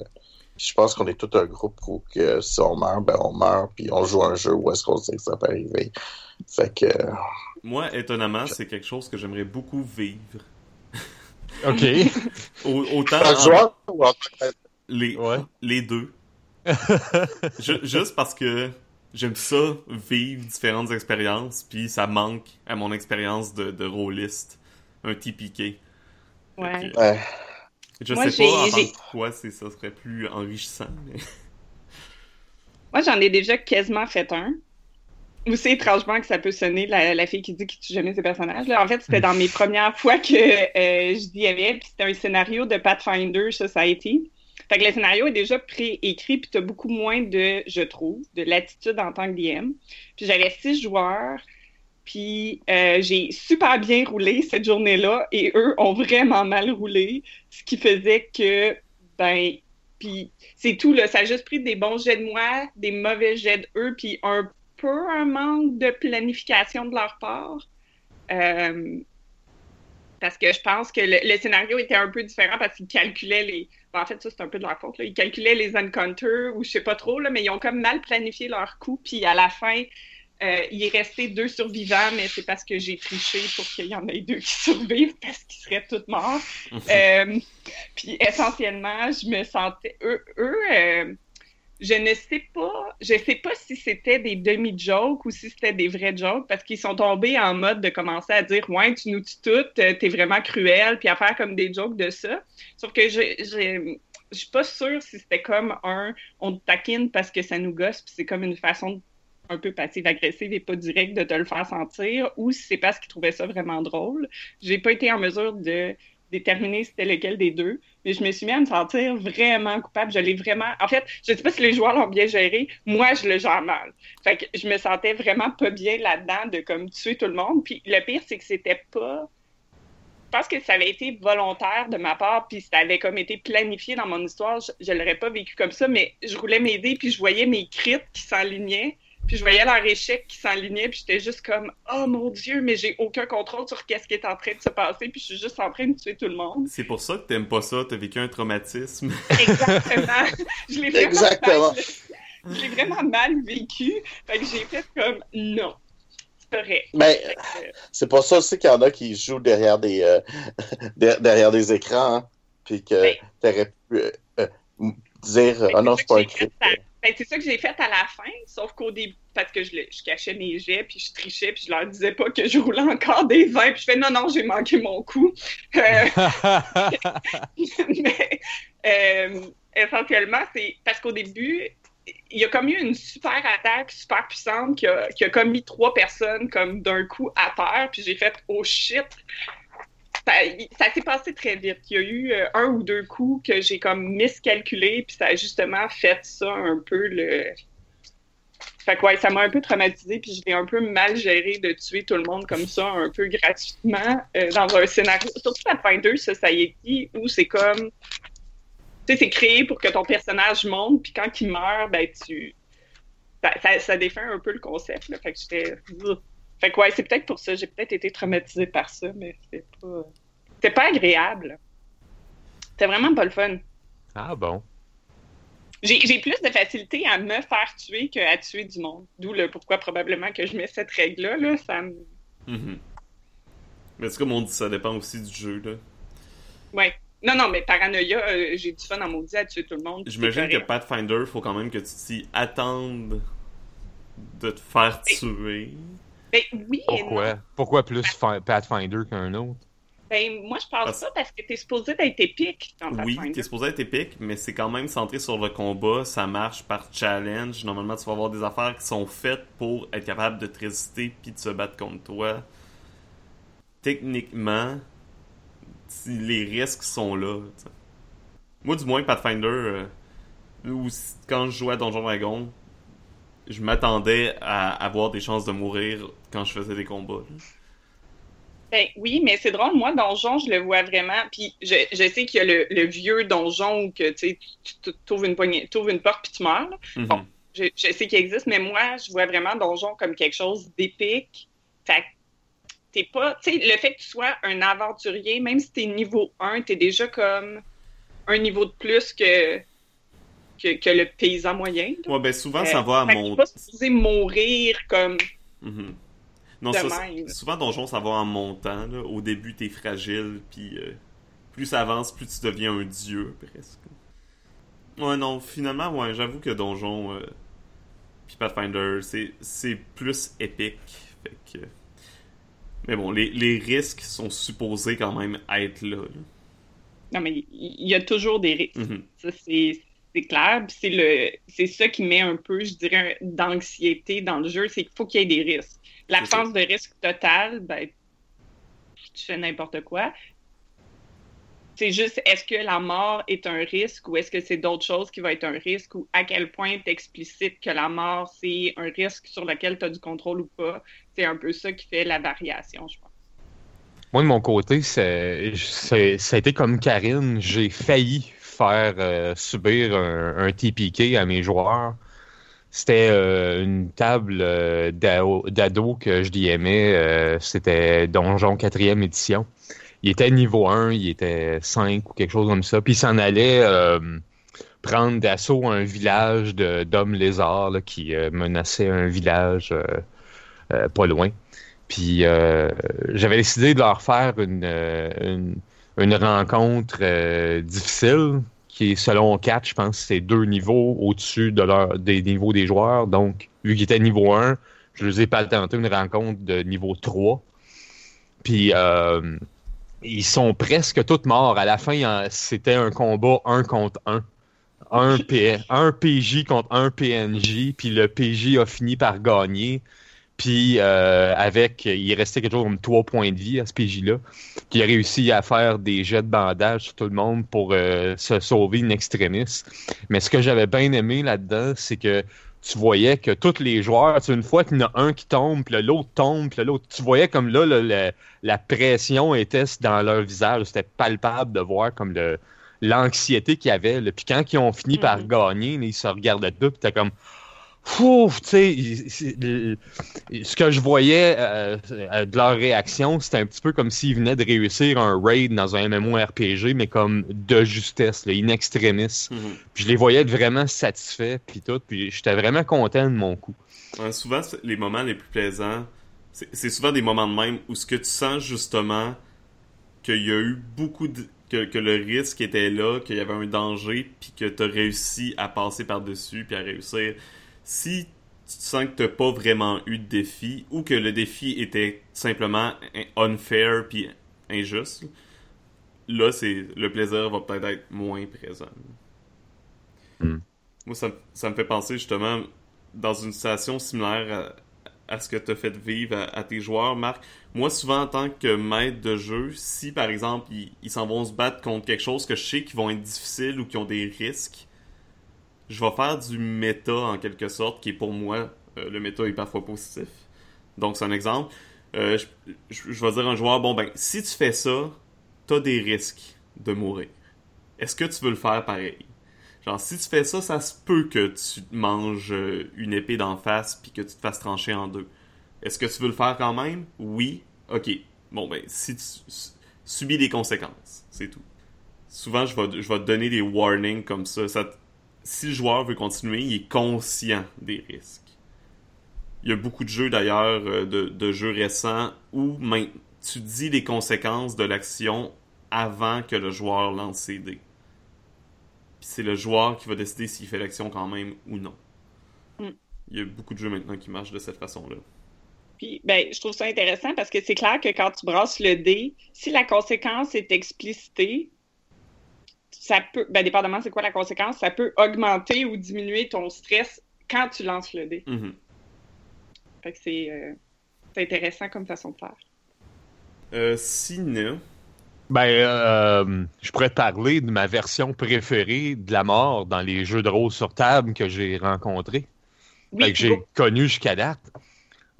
je pense qu'on est tout un groupe où que si on meurt, ben on meurt, puis on joue un jeu où est-ce qu'on sait que ça peut arriver. Fait que... Moi, étonnamment, c'est quelque chose que j'aimerais beaucoup vivre. OK. autant... En... Joueur, ou en... les, les deux. juste parce que j'aime ça, vivre différentes expériences, puis ça manque à mon expérience de, de rôliste, un TPK. Ouais. ouais. Je sais pas en tant que quoi ça serait plus enrichissant. Mais... Moi, j'en ai déjà quasiment fait un. Aussi étrangement que ça peut sonner, la, fille qui dit qu'il tue jamais ses personnages. Là. En fait, c'était dans mes premières fois que euh, je y avait, puis c'était un scénario de Pathfinder Society. Fait que le scénario est déjà préécrit, puis t'as beaucoup moins de, je trouve, de latitude en tant que DM. Puis j'avais six joueurs, puis euh, j'ai super bien roulé cette journée-là, et eux ont vraiment mal roulé, ce qui faisait que, ben, puis c'est tout, là. Ça a juste pris des bons jets de moi, des mauvais jets d'eux, puis un peu un manque de planification de leur part. Euh, parce que je pense que le, scénario était un peu différent parce qu'ils calculaient les. en fait, ça, c'est un peu de leur faute. Là. Ils calculaient les encounters ou je sais pas trop, là, mais ils ont comme mal planifié leur coup. Puis à la fin, euh, il est resté deux survivants, mais c'est parce que j'ai triché pour qu'il y en ait deux qui survivent parce qu'ils seraient tous morts. euh, puis essentiellement, je me sentais. Eux, eux je ne sais pas, je sais pas si c'était des demi-jokes ou si c'était des vrais jokes parce qu'ils sont tombés en mode de commencer à dire ouais tu nous tues toutes, euh, t'es vraiment cruel puis à faire comme des jokes de ça. Sauf que je je je suis pas sûre si c'était comme un on te taquine parce que ça nous gosse puis c'est comme une façon un peu passive-agressive et pas directe de te le faire sentir ou si c'est parce qu'ils trouvaient ça vraiment drôle. J'ai pas été en mesure de déterminer c'était lequel des deux. Mais je me suis mis à me sentir vraiment coupable. Je l'ai vraiment. En fait, je sais pas si les joueurs l'ont bien géré. Moi, je le gère mal. Fait que je me sentais vraiment pas bien là-dedans de comme tuer tout le monde. Puis le pire, c'est que c'était pas. Je pense que ça avait été volontaire de ma part, puis ça avait comme été planifié dans mon histoire. Je, je l'aurais pas vécu comme ça, mais je roulais mes dés, puis je voyais mes crits qui s'enlignaient. Puis je voyais leur échec qui s'enlignait, puis j'étais juste comme oh mon dieu, mais j'ai aucun contrôle sur qu'est-ce qui est en train de se passer, puis je suis juste en train de tuer tout le monde. C'est pour ça que t'aimes pas ça, t'as vécu un traumatisme. Exactement. je l'ai vraiment Exactement. Mal, je l'ai vraiment mal vécu. Fait que j'ai fait comme non. Mais ben, c'est pour ça aussi qu'il y en a qui jouent derrière des euh, derrière des écrans, hein, puis que ben, t'aurais pu euh, euh, dire ah non, c'est pas un. Ben, c'est ça que j'ai fait à la fin, sauf qu'au début, parce que je, je, cachais mes jets, puis je trichais, puis je leur disais pas que je roulais encore des vins, puis je fais non, non, j'ai manqué mon coup. Euh, mais euh, essentiellement, c'est parce qu'au début, il y a comme eu une super attaque super puissante qui a, qui a comme mis trois personnes comme d'un coup à terre, puis j'ai fait oh shit, ça, s'est passé très vite. Il y a eu euh, un ou deux coups que j'ai comme miscalculé, puis ça a justement fait ça un peu le. Fait que ça m'a un peu traumatisé, puis je l'ai un peu mal géré de tuer tout le monde comme ça, un peu gratuitement, euh, dans un scénario. Surtout Pathfinder Society, où c'est comme. Tu sais, c'est créé pour que ton personnage monte, puis quand il meurt, ben tu. Ça, ça, un peu le concept, là. Fait que j'étais. Fait que ouais, c'est peut-être pour ça. J'ai peut-être été traumatisée par ça, mais c'est pas. C'était pas agréable. C'était vraiment pas le fun. Ah bon? J'ai plus de facilité à me faire tuer qu'à tuer du monde. D'où le pourquoi probablement que je mets cette règle-là. Là, ça me. Mm-hmm. Mais c'est comme on dit, ça dépend aussi du jeu. là. Ouais. Non, non, mais paranoïa, euh, j'ai du fun en maudit à tuer tout le monde. J'imagine que Pathfinder, faut quand même que tu t'y attendes de te faire tuer. Ben oui Pourquoi? Pourquoi plus Pathfinder qu'un autre? Ben, moi, je pense ça parce que t'es supposé être épique dans Pathfinder. Oui, t'es supposé être épique, mais c'est quand même centré sur le combat. Ça marche par challenge. Normalement, tu vas avoir des affaires qui sont faites pour être capable de te résister puis de se battre contre toi. Techniquement, les risques sont là. Moi, du moins, Pathfinder, euh, ou quand je jouais à Donjon Dragon, je m'attendais à avoir des chances de mourir quand je faisais des combats. Ben oui, mais c'est drôle. Moi, donjon, je le vois vraiment. Puis je, je sais qu'il y a le, vieux donjon où que, tu ouvres une, poignée, une porte puis tu meurs. Mhm. Bon, je, je sais qu'il existe, mais moi, je vois vraiment donjon comme quelque chose d'épique. Fait t'es pas. Tu sais, le fait que tu sois un aventurier, même si t'es niveau 1, t'es déjà comme un niveau de plus que que, le paysan moyen. Ouais, ben souvent, ça va à monter. pas mourir comme. Mm Non, souvent, Donjon, ça va en montant. Là. Au début, t'es fragile, puis euh, plus ça avance, plus tu deviens un dieu, presque. Ouais, non, finalement, ouais, j'avoue que Donjon, euh, puis Pathfinder, c'est plus épique. Fait que... Mais bon, les, les, risques sont supposés quand même être là. Non, mais il y, a toujours des risques. Mm-hmm. Ça, c'est c'est clair. c'est ça qui met un peu, je dirais, d'anxiété dans le jeu, c'est qu'il faut qu'il y ait des risques. L'absence de risque total, ben, tu fais n'importe quoi. c'est juste, est-ce que la mort est un risque ou est-ce que c'est d'autres choses qui vont être un risque ou à quel point tu explicites que la mort, c'est un risque sur lequel tu as du contrôle ou pas? C'est un peu ça qui fait la variation, je pense. Moi, de mon côté, c'est, ça a été comme Karine. J'ai failli faire euh, subir un, TPK à mes joueurs. C'était euh, une table euh, d'ado que je aimais. C'était Donjon 4e édition il était niveau 1, il était 5 ou quelque chose comme ça. Puis il s'en allait euh, prendre d'assaut un village d'hommes lézards qui euh, menaçait un village euh, pas loin. Puis j'avais décidé de leur faire une, une, rencontre difficile, qui est selon 4, je pense, c'est deux niveaux au-dessus des niveaux des joueurs. Donc, vu qu'il était niveau 1, je les ai pas tenté une rencontre de niveau 3. Puis ils sont presque tous morts. À la fin, c'était un combat un contre un. Un, un PJ contre un PNJ, puis le PJ a fini par gagner. Puis euh, avec, il restait quelque chose comme trois points de vie à ce PJ-là. qui a réussi à faire des jets de bandage sur tout le monde pour euh, se sauver une extrémiste. Mais ce que j'avais bien aimé là-dedans, c'est que tu voyais que tous les joueurs, une fois qu'il y en a un qui tombe, puis l'autre tombe, puis l'autre, tu voyais comme là, la pression était dans leur visage. C'était palpable de voir comme le l'anxiété qu'il y avait. Puis quand ils ont fini par mm-hmm. gagner, ils se regardaient tout, puis t'es comme Ouf, tu sais, ce que je voyais euh, euh, de leur réaction, c'était un petit peu comme s'ils venaient de réussir un raid dans un MMORPG, mais comme de justesse, là, in extremis. Mhm. Puis je les voyais être vraiment satisfaits, puis tout, puis j'étais vraiment content de mon coup. souvent, les moments les plus plaisants, c'est souvent des moments de même où ce que tu sens justement qu'il y a eu beaucoup de... Que, que le risque était là, qu'il y avait un danger, puis que tu as réussi à passer par-dessus, puis à réussir si tu sens que tu n'as pas vraiment eu de défi ou que le défi était simplement unfair puis injuste, là, c'est le plaisir va peut-être être moins présent. Hmm. Moi, ça, me fait penser justement dans une situation similaire à, ce que tu as fait vivre à, tes joueurs, Marc. Moi, souvent, en tant que maître de jeu, si par exemple, ils s'en vont se battre contre quelque chose que je sais qu'ils vont être difficiles ou qui ont des risques, je vais faire du méta en quelque sorte, qui est pour moi, euh, le méta est parfois positif. Donc, c'est un exemple. Euh, je, vais dire à un joueur, bon, ben, si tu fais ça, t'as des risques de mourir. Est-ce que tu veux le faire pareil? Genre, si tu fais ça, ça se peut que tu manges euh, une épée d'en face puis que tu te fasses trancher en deux. Est-ce que tu veux le faire quand même? Oui. Ok. Bon, ben, si tu subis des conséquences, c'est tout. Souvent, je vais, te donner des warnings comme. Ça, si le joueur veut continuer, il est conscient des risques. Il y a beaucoup de jeux d'ailleurs, euh, de, jeux récents, où tu dis les conséquences de l'action avant que le joueur lance ses dés. Puis c'est le joueur qui va décider s'il fait l'action quand même ou non. Mm. Il y a beaucoup de jeux maintenant qui marchent de cette façon-là. Puis, ben, je trouve ça intéressant parce que c'est clair que quand tu brasses le dé, si la conséquence est explicitée, ça peut, ben, dépendamment c'est quoi la conséquence, ça peut augmenter ou diminuer ton stress quand tu lances le dé. Mm-hmm. Fait que euh, c'est intéressant comme façon de faire. Euh, sinon. Ben, euh, je pourrais te parler de ma version préférée de la mort dans les jeux de rôle sur table que j'ai rencontrés. que j'ai connu jusqu'à date.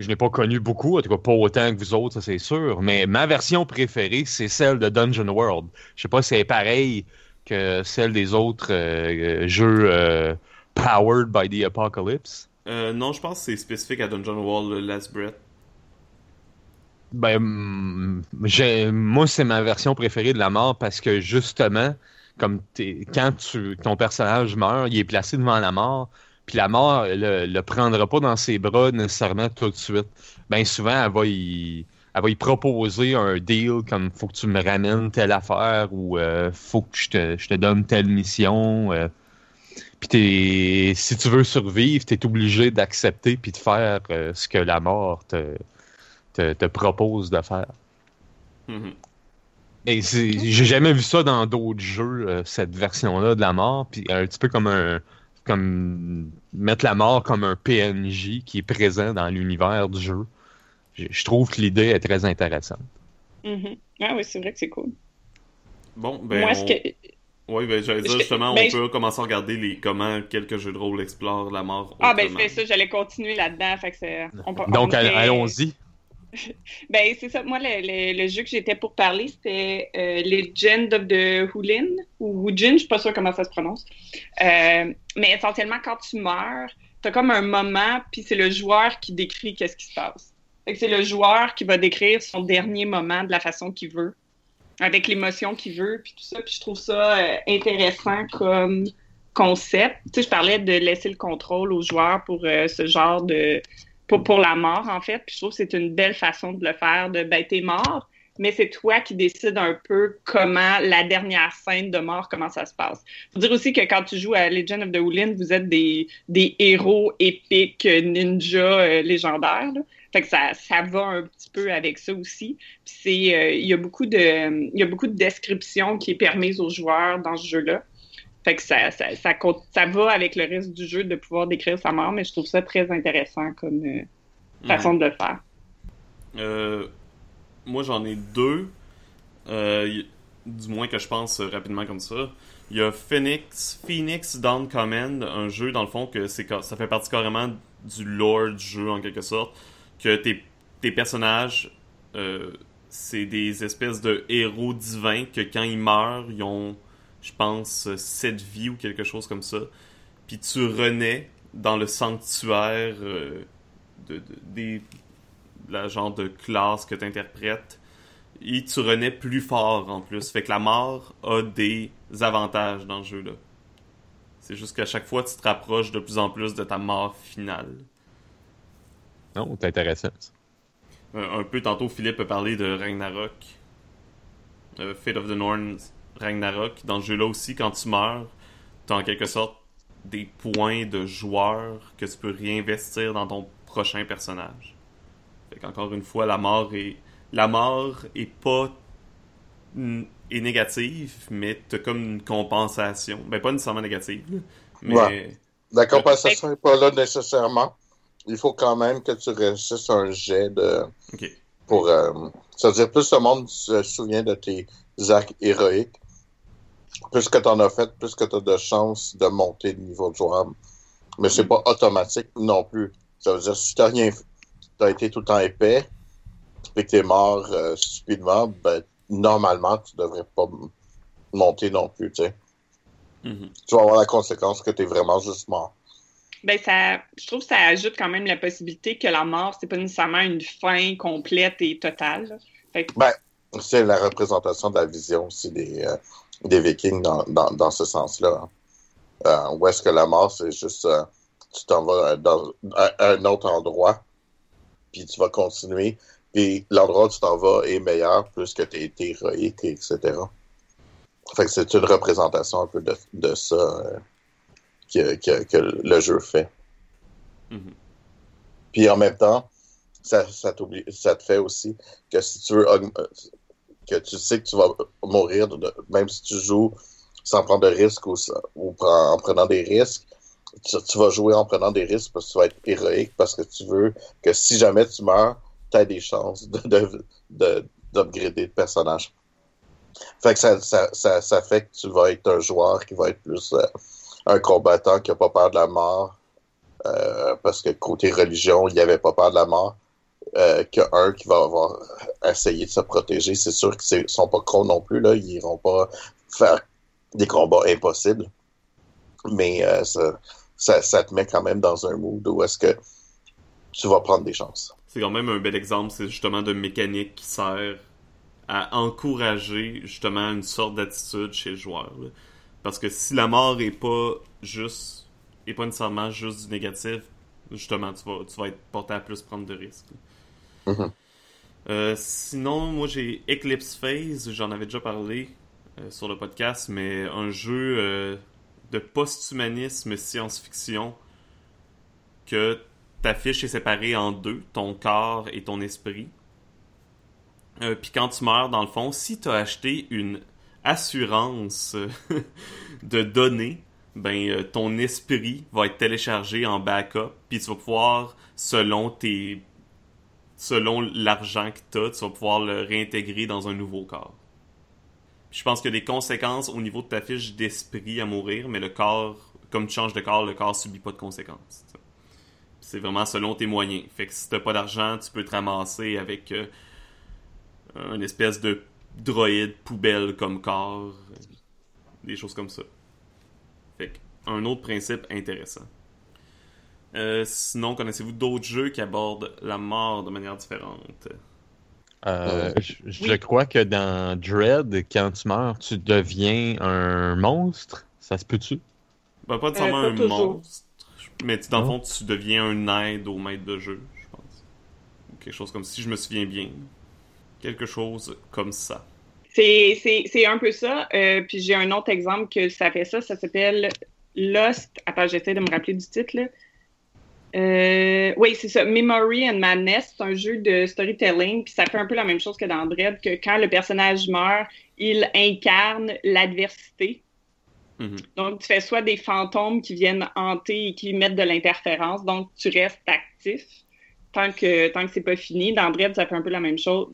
Je n'ai pas connu beaucoup, en tout cas pas autant que vous autres, ça c'est sûr. Mais ma version préférée, c'est celle de Dungeon World. Je sais pas si c'est pareil que celle des autres euh, jeux euh, powered by the apocalypse? Euh, non, je pense que c'est spécifique à Dungeon World Last Breath. Ben, mm, moi, c'est ma version préférée de la mort parce que justement, comme quand tu, ton personnage meurt, il est placé devant la mort, puis la mort le, le prendra pas dans ses bras nécessairement tout de suite. Ben souvent, elle va y elle va lui proposer un deal comme faut que tu me ramènes telle affaire ou euh, faut que je te, donne telle mission. Euh. Puis si tu veux survivre, tu es obligé d'accepter puis de faire euh, ce que la mort te, te, propose de faire. Et j'ai jamais vu ça dans d'autres jeux, cette version-là de la mort. Puis un petit peu comme un. comme mettre la mort comme un PNJ qui est présent dans l'univers du jeu je trouve que l'idée est très intéressante. Mm-hmm. Ah oui, c'est vrai que c'est cool. Bon, ben. Moi, on... ce que. Oui, ben, j'allais dire Je- justement, ben, on peut commencer à regarder les, comment quelques jeux de rôle explorent la mort. Ah, ben, c'est ça, j'allais continuer là-dedans. Fait que c'est. on peut- Donc, on allons-y. Ben, c'est ça. Moi, le, le- le jeu que j'étais pour parler, c'était euh, Legend of the Hulin, ou Wujin, je suis pas sûre comment ça se prononce. Euh, mais essentiellement, quand tu meurs, t'as comme un moment, puis c'est le joueur qui décrit qu'est-ce qui se passe. C'est le joueur qui va décrire son dernier moment de la façon qu'il veut, avec l'émotion qu'il veut, puis tout ça. Puis je trouve ça euh, intéressant comme concept. Tu sais, je parlais de laisser le contrôle aux joueurs pour euh, ce genre de pour, pour la mort, en fait. Puis je trouve que c'est une belle façon de le faire, de ben, t'es mort, mais c'est toi qui décides un peu comment la dernière scène de mort, comment ça se passe. Faut dire aussi que quand tu joues à Legend of the Wulin, vous êtes des, des héros épiques, euh, ninja euh, légendaires. là. Fait que ça, ça va un petit peu avec ça aussi. C'est, euh, il y a beaucoup de, il y a beaucoup de descriptions qui est permise aux joueurs dans ce jeu-là. Fait que ça, ça, ça, compte- ça va avec le reste du jeu de pouvoir décrire sa mort, mais je trouve ça très intéressant comme euh, façon de le faire. Euh, moi, j'en ai deux. Du moins que je pense rapidement comme ça. Il y a Phoenix, Phoenix Down Command, un jeu dans le fond que c'est ça fait partie carrément du lore du jeu en quelque sorte. Que tes, personnages, euh, c'est des espèces de héros divins que quand ils meurent, ils ont, je pense, sept vies ou quelque chose comme ça. Puis tu renais dans le sanctuaire euh, de, de- des la genre de classe que tu interprètes et tu renais plus fort en plus. Fait que la mort a des avantages dans le jeu-là. C'est juste qu'à chaque fois, tu te rapproches de plus en plus de ta mort finale. Non, c'est intéressant. ça. Euh, un peu tantôt, Philippe a parlé de Ragnarok. Euh, Fate of the Norns, Ragnarok. Dans ce jeu-là aussi, quand tu meurs, tu as en quelque sorte des points de joueur que tu peux réinvestir dans ton prochain personnage. Fait qu'encore une fois, la mort est. La mort est pas. est négative, mais t'as comme une compensation. Ben, pas nécessairement négative, mais. Ouais. La compensation n'est pas là nécessairement. Il faut quand même que tu réussisses un jet de. Pour. euh, C'est-à-dire, plus le monde se souvient de tes actes héroïques, plus que tu en as fait, plus que tu as de chances de monter le niveau de joueur. Mais c'est pas automatique non plus. Ça veut dire, si tu rien fait, tu as été tout le temps épais, et que tu es mort euh, stupidement, ben, normalement, tu devrais pas monter non plus, tu sais. Mhm. Tu vas avoir la conséquence que tu es vraiment juste mort. Ben ça, je trouve que ça ajoute quand même la possibilité que la mort, c'est pas nécessairement une fin complète et totale. que- C'est la représentation de la vision aussi des, euh, des Vikings dans, dans, dans ce sens-là. Euh, où est-ce que la mort, c'est juste euh, tu t'en vas dans un, autre endroit, puis tu vas continuer, puis l'endroit où tu t'en vas est meilleur plus que tu as été héroïque, etc. Fait que c'est une représentation un peu de, de ça euh, que, que, que le jeu fait. Mhm. Puis en même temps, ça, ça, t'oblige- ça te fait aussi que si tu veux que tu sais que tu vas mourir, de- même si tu joues sans prendre de risques ou, en prenant des risques, tu, tu vas jouer en prenant des risques parce que tu vas être héroïque parce que tu veux que si jamais tu meurs, tu as des chances de, de, de, d'upgrader le personnage. Fait que ça, ça, ça, ça fait que tu vas être un joueur qui va être plus euh, un combattant qui a pas peur de la mort. euh, parce que côté religion, il avait pas peur de la mort. Euh, qu'un qui va avoir essayé de se protéger. C'est sûr qu'ils sont pas cons non plus, là. Ils iront pas faire des combats impossibles. Mais euh, ça, ça, te met quand même dans un mood où est-ce que tu vas prendre des chances. C'est quand même un bel exemple, c'est justement de mécanique qui sert à encourager justement une sorte d'attitude chez le joueur. Parce que si la mort est pas juste, est pas nécessairement juste du négatif, justement, tu vas, tu vas être porté à plus prendre de risques. Mhm. Euh, sinon, moi j'ai Eclipse Phase, j'en avais déjà parlé euh, sur le podcast, mais un jeu euh, de post-humanisme science-fiction que ta fiche est séparée en deux, ton corps et ton esprit. Puis quand tu meurs, dans le fond, si tu as acheté une assurance euh, de données, ben euh, ton esprit va être téléchargé en backup, puis tu vas pouvoir, selon tes selon l'argent que tu as, tu vas pouvoir le réintégrer dans un nouveau corps. je pense qu'il y a des conséquences au niveau de ta fiche d'esprit à mourir, mais le corps, comme tu changes de corps, le corps subit pas de conséquences. C'est vraiment selon tes moyens. Fait que si t'as pas d'argent, tu peux te ramasser avec euh, une espèce de droïde poubelle comme corps. Des choses comme ça. Fait un autre principe intéressant. Euh, sinon, connaissez-vous d'autres jeux qui abordent la mort de manière différente? Euh, je, crois que dans Dread, quand tu meurs, tu deviens un monstre. Ça se peut-tu? Ben, pas nécessairement un monstre. Mais dans le fond, tu deviens un aide au maître de jeu, je pense. quelque chose comme si je me souviens bien. Quelque chose comme ça. C'est un peu ça. Euh, puis j'ai un autre exemple que ça fait ça. Ça s'appelle Lost. Attends, j'essaie de me rappeler du titre. Là. Euh, oui, c'est ça. Memory and Madness, c'est un jeu de storytelling, puis ça fait un peu la même chose que dans Dread, que quand le personnage meurt, il incarne l'adversité. Mhm. Donc, tu fais soit des fantômes qui viennent hanter et qui mettent de l'interférence, donc tu restes actif tant que tant que c'est pas fini. Dans Dread, ça fait un peu la même chose.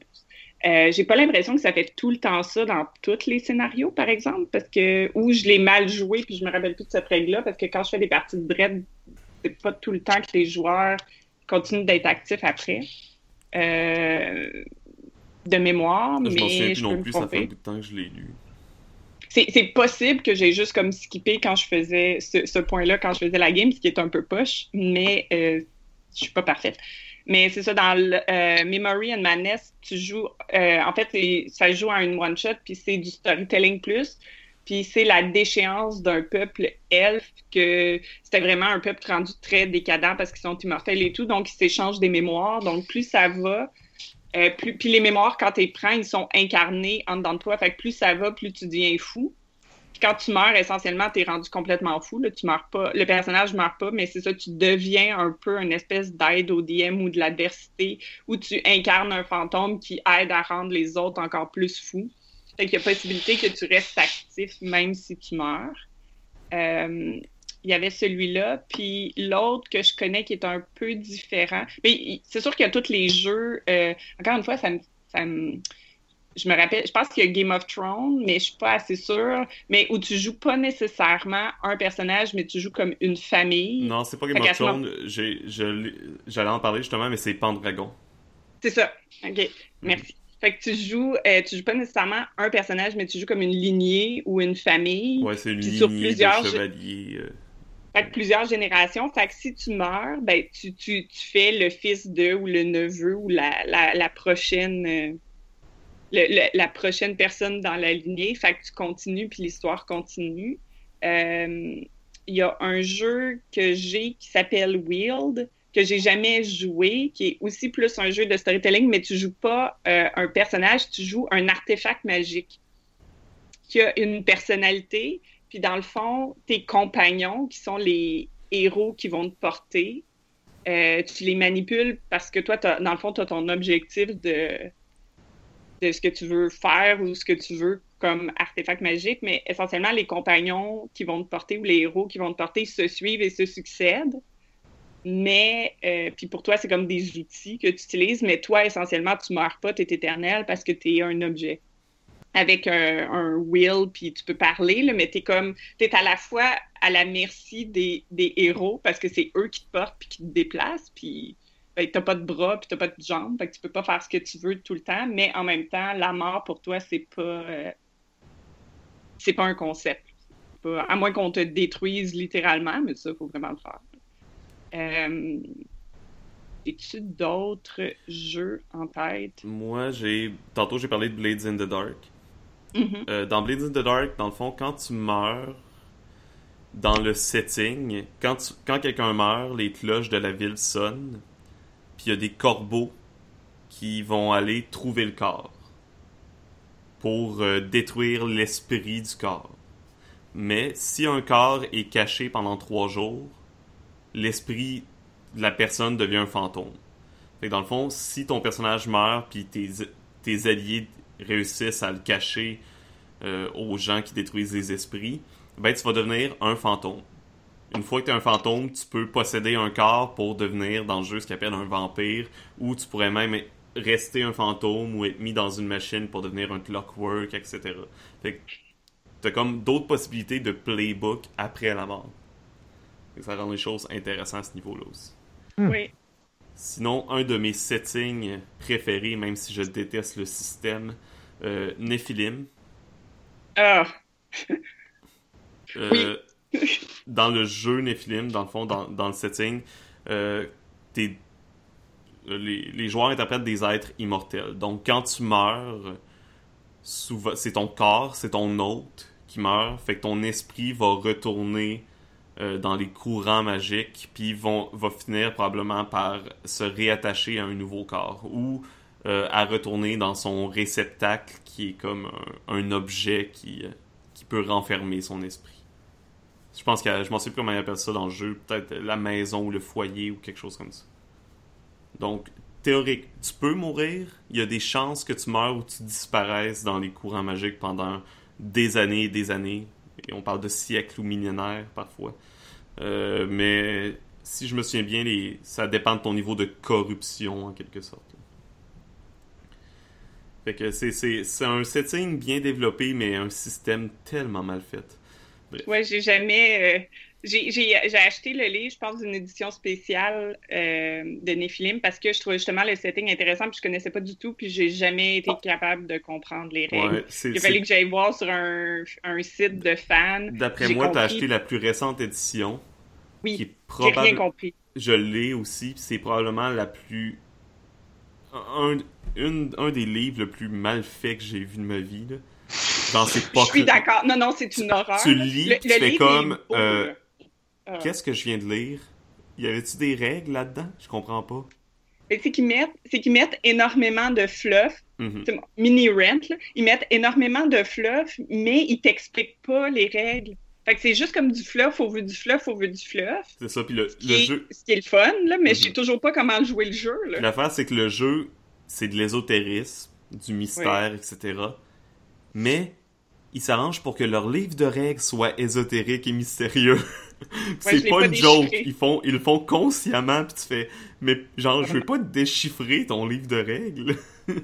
Euh, j'ai pas l'impression que ça fait tout le temps ça dans tous les scénarios, par exemple, parce que ou je l'ai mal joué puis je me rappelle plus de cette règle-là, parce que quand je fais des parties de Dread, c'est pas tout le temps que les joueurs continuent d'être actifs après. Euh, de mémoire, je mais je non plus, ça fait de temps que je l'ai lu. C'est possible que j'ai juste comme skippé quand je faisais ce, point-là, quand je faisais la game, ce qui est un peu poche, mais euh, je suis pas parfaite. Mais c'est ça, dans le, euh, Memory and Madness, tu joues, euh, en fait, ça joue à une one-shot, puis c'est du storytelling plus. Puis c'est la déchéance d'un peuple elfe que c'était vraiment un peuple rendu très décadent parce qu'ils sont immortels et tout, donc ils s'échangent des mémoires. Donc plus ça va, euh, plus, puis les mémoires, quand tu les prends, ils sont incarnés en dedans de toi. Fait que plus ça va, plus tu deviens fou. Quand tu meurs, essentiellement, tu es rendu complètement fou. Tu meurs pas. Le personnage meurt pas, mais c'est ça, tu deviens un peu une espèce d'aide au DM ou de l'adversité, où tu incarnes un fantôme qui aide à rendre les autres encore plus fous. Fait qu'il y a possibilité que tu restes actif même si tu meurs. Euh, il y avait celui-là, puis l'autre que je connais qui est un peu différent. Mais c'est sûr qu'il y a tous les jeux. Euh, encore une fois, ça me, je me rappelle, je pense qu'il y a Game of Thrones, mais je suis pas assez sûre. Mais où tu joues pas nécessairement un personnage, mais tu joues comme une famille. Non, c'est pas Game of Thrones. J'allais en parler justement, mais c'est Pendragon. C'est ça. Ok, merci. Fait que tu joues, euh, tu joues pas nécessairement un personnage, mais tu joues comme une lignée ou une famille. Ouais, c'est une lignée sur plusieurs de chevaliers. Euh. Fait que plusieurs générations. Fait que si tu meurs, ben tu, tu, tu fais le fils de ou le neveu ou la, la, la prochaine euh, le, la prochaine personne dans la lignée. Fait que tu continues puis l'histoire continue. Il y a un jeu que j'ai qui s'appelle Wield que j'ai jamais joué, qui est aussi plus un jeu de storytelling, mais tu joues pas euh, un personnage, tu joues un artefact magique qui a une personnalité. Puis dans le fond, tes compagnons, qui sont les héros qui vont te porter, euh, tu les manipules parce que toi, dans le fond, tu as ton objectif de, de ce que tu veux faire ou ce que tu veux comme artefact magique, mais essentiellement, les compagnons qui vont te porter ou les héros qui vont te porter se suivent et se succèdent. Mais, euh, puis pour toi, c'est comme des outils que tu utilises, mais toi, essentiellement, tu meurs pas, tu es éternel parce que tu es un objet avec un, will, puis tu peux parler, là, mais tu es comme, tu à la fois à la merci des, des héros parce que c'est eux qui te portent puis qui te déplacent, puis ben, t'as pas de bras puis t'as pas de jambes, fait que tu peux pas faire ce que tu veux tout le temps, mais en même temps, la mort pour toi, c'est pas, euh, c'est pas un concept. à moins qu'on te détruise littéralement, mais ça, il faut vraiment le faire. Euh, As-tu d'autres jeux en tête? Moi, j'ai. Tantôt, j'ai parlé de Blades in the Dark. Mm-hmm. Euh, dans Blades in the Dark, dans le fond, quand tu meurs dans le setting, quand, quand quelqu'un meurt, les cloches de la ville sonnent, il y a des corbeaux qui vont aller trouver le corps pour euh, détruire l'esprit du corps. Mais si un corps est caché pendant trois jours, l'esprit de la personne devient un fantôme. Dans le fond, si ton personnage meurt puis tes, tes alliés réussissent à le cacher euh, aux gens qui détruisent les esprits, ben tu vas devenir un fantôme. Une fois que tu es un fantôme, tu peux posséder un corps pour devenir dans le jeu ce qu'on appelle un vampire, ou tu pourrais même rester un fantôme ou être mis dans une machine pour devenir un clockwork, etc. Fait que t'as comme d'autres possibilités de playbook après la mort. Fait que ça rend les choses intéressantes à ce niveau-là aussi. Oui. Sinon, un de mes settings préférés, même si je déteste le système, euh, Nephilim. Ah, Euh, dans le jeu Nephilim, dans le fond, dans, dans le setting, euh, les, joueurs interprètent des êtres immortels. Donc, quand tu meurs, c'est ton corps, c'est ton hôte qui meurt. Fait que ton esprit va retourner euh, dans les courants magiques, puis vont, va finir probablement par se réattacher à un nouveau corps ou euh, à retourner dans son réceptacle qui est comme un, un objet qui, qui peut renfermer son esprit. Je pense que je m'en sais plus comment ils appellent ça dans le jeu, peut-être la maison ou le foyer ou quelque chose comme ça. Donc, théorique, tu peux mourir, il y a des chances que tu meurs ou tu disparaisses dans les courants magiques pendant des années et des années. Et on parle de siècles ou millénaires parfois. Euh, mais si je me souviens bien, ça dépend de ton niveau de corruption en quelque sorte. Fait que c'est un setting bien développé, mais un système tellement mal fait. Ouais, j'ai jamais. euh, j'ai acheté le livre, je pense, d'une édition spéciale euh, de Nephilim parce que je trouvais justement le setting intéressant, puis je connaissais pas du tout, puis j'ai jamais été capable de comprendre les règles. Ouais, Il fallu que j'aille voir sur un, un site de fans. D'après moi, t'as compris. acheté la plus récente édition. Oui, J'ai rien compris. Je l'ai aussi, c'est probablement la plus. Un, une- un des livres le plus mal fait que j'ai vu de ma vie. Là. Genre, c'est pas Je suis d'accord. Non, non, c'est une horreur. tu lis, Le- tu le fais livre comme, euh. Ah. Qu'est-ce que je viens de lire? Y avait-tu des règles là-dedans? Je comprends pas. Mais c'est qu'ils mettent, c'est qu'ils mettent énormément de fluff, Mhm. c'est mini rent, là. ils mettent énormément de fluff, mais ils t'expliquent pas les règles. Fait que c'est juste comme du fluff au vu du fluff au vu du fluff. C'est ça, puis le, le est, jeu. ce qui est le fun, là, mais je sais Mhm. toujours pas comment jouer le jeu. Là. L'affaire, c'est que le jeu, c'est de l'ésotérisme, du mystère, etc. Mais ils s'arrangent pour que leur livre de règles soit ésotérique et mystérieux. c'est pas pas une joke. Ils font, ils le font consciemment, puis tu fais, mais genre, je vais pas déchiffrer ton livre de règles.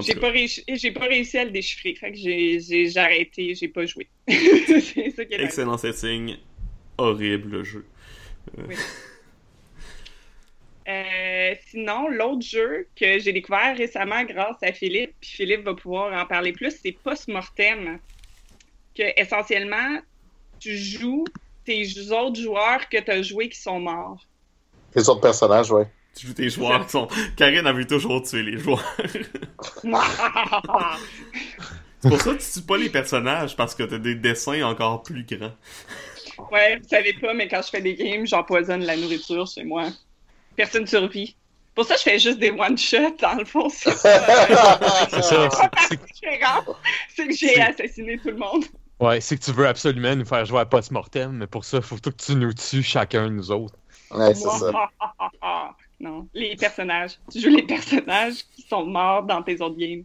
J'ai pas, réussi, j'ai pas réussi à le déchiffrer. Fait que j'ai, j'ai, j'ai arrêté, j'ai pas joué. c'est ça excellent setting, horrible le jeu. Euh, sinon, l'autre jeu que j'ai découvert récemment grâce à Philippe, puis Philippe va pouvoir en parler plus, c'est Post-Mortem. Que essentiellement, tu joues tes autres joueurs que tu as joués qui sont morts. Les autres personnages, ouais. Tu joues tes joueurs qui sont. Karine a vu toujours tuer les joueurs. C'est pour ça que tu tues pas les personnages, parce que t'as des dessins encore plus grands. ouais, vous savez pas, mais quand je fais des games, j'empoisonne la nourriture chez moi. Personne survit. Pour ça, je fais juste des one-shots, dans le fond. C'est ça. c'est- que j'ai assassiné tout le monde. Ouais, c'est que tu veux absolument nous faire jouer à post-mortem, mais pour ça, il faut tout que tu nous tues chacun de nous autres. Ouais, c'est ça. non, les personnages. Tu joues les personnages qui sont morts dans tes autres games.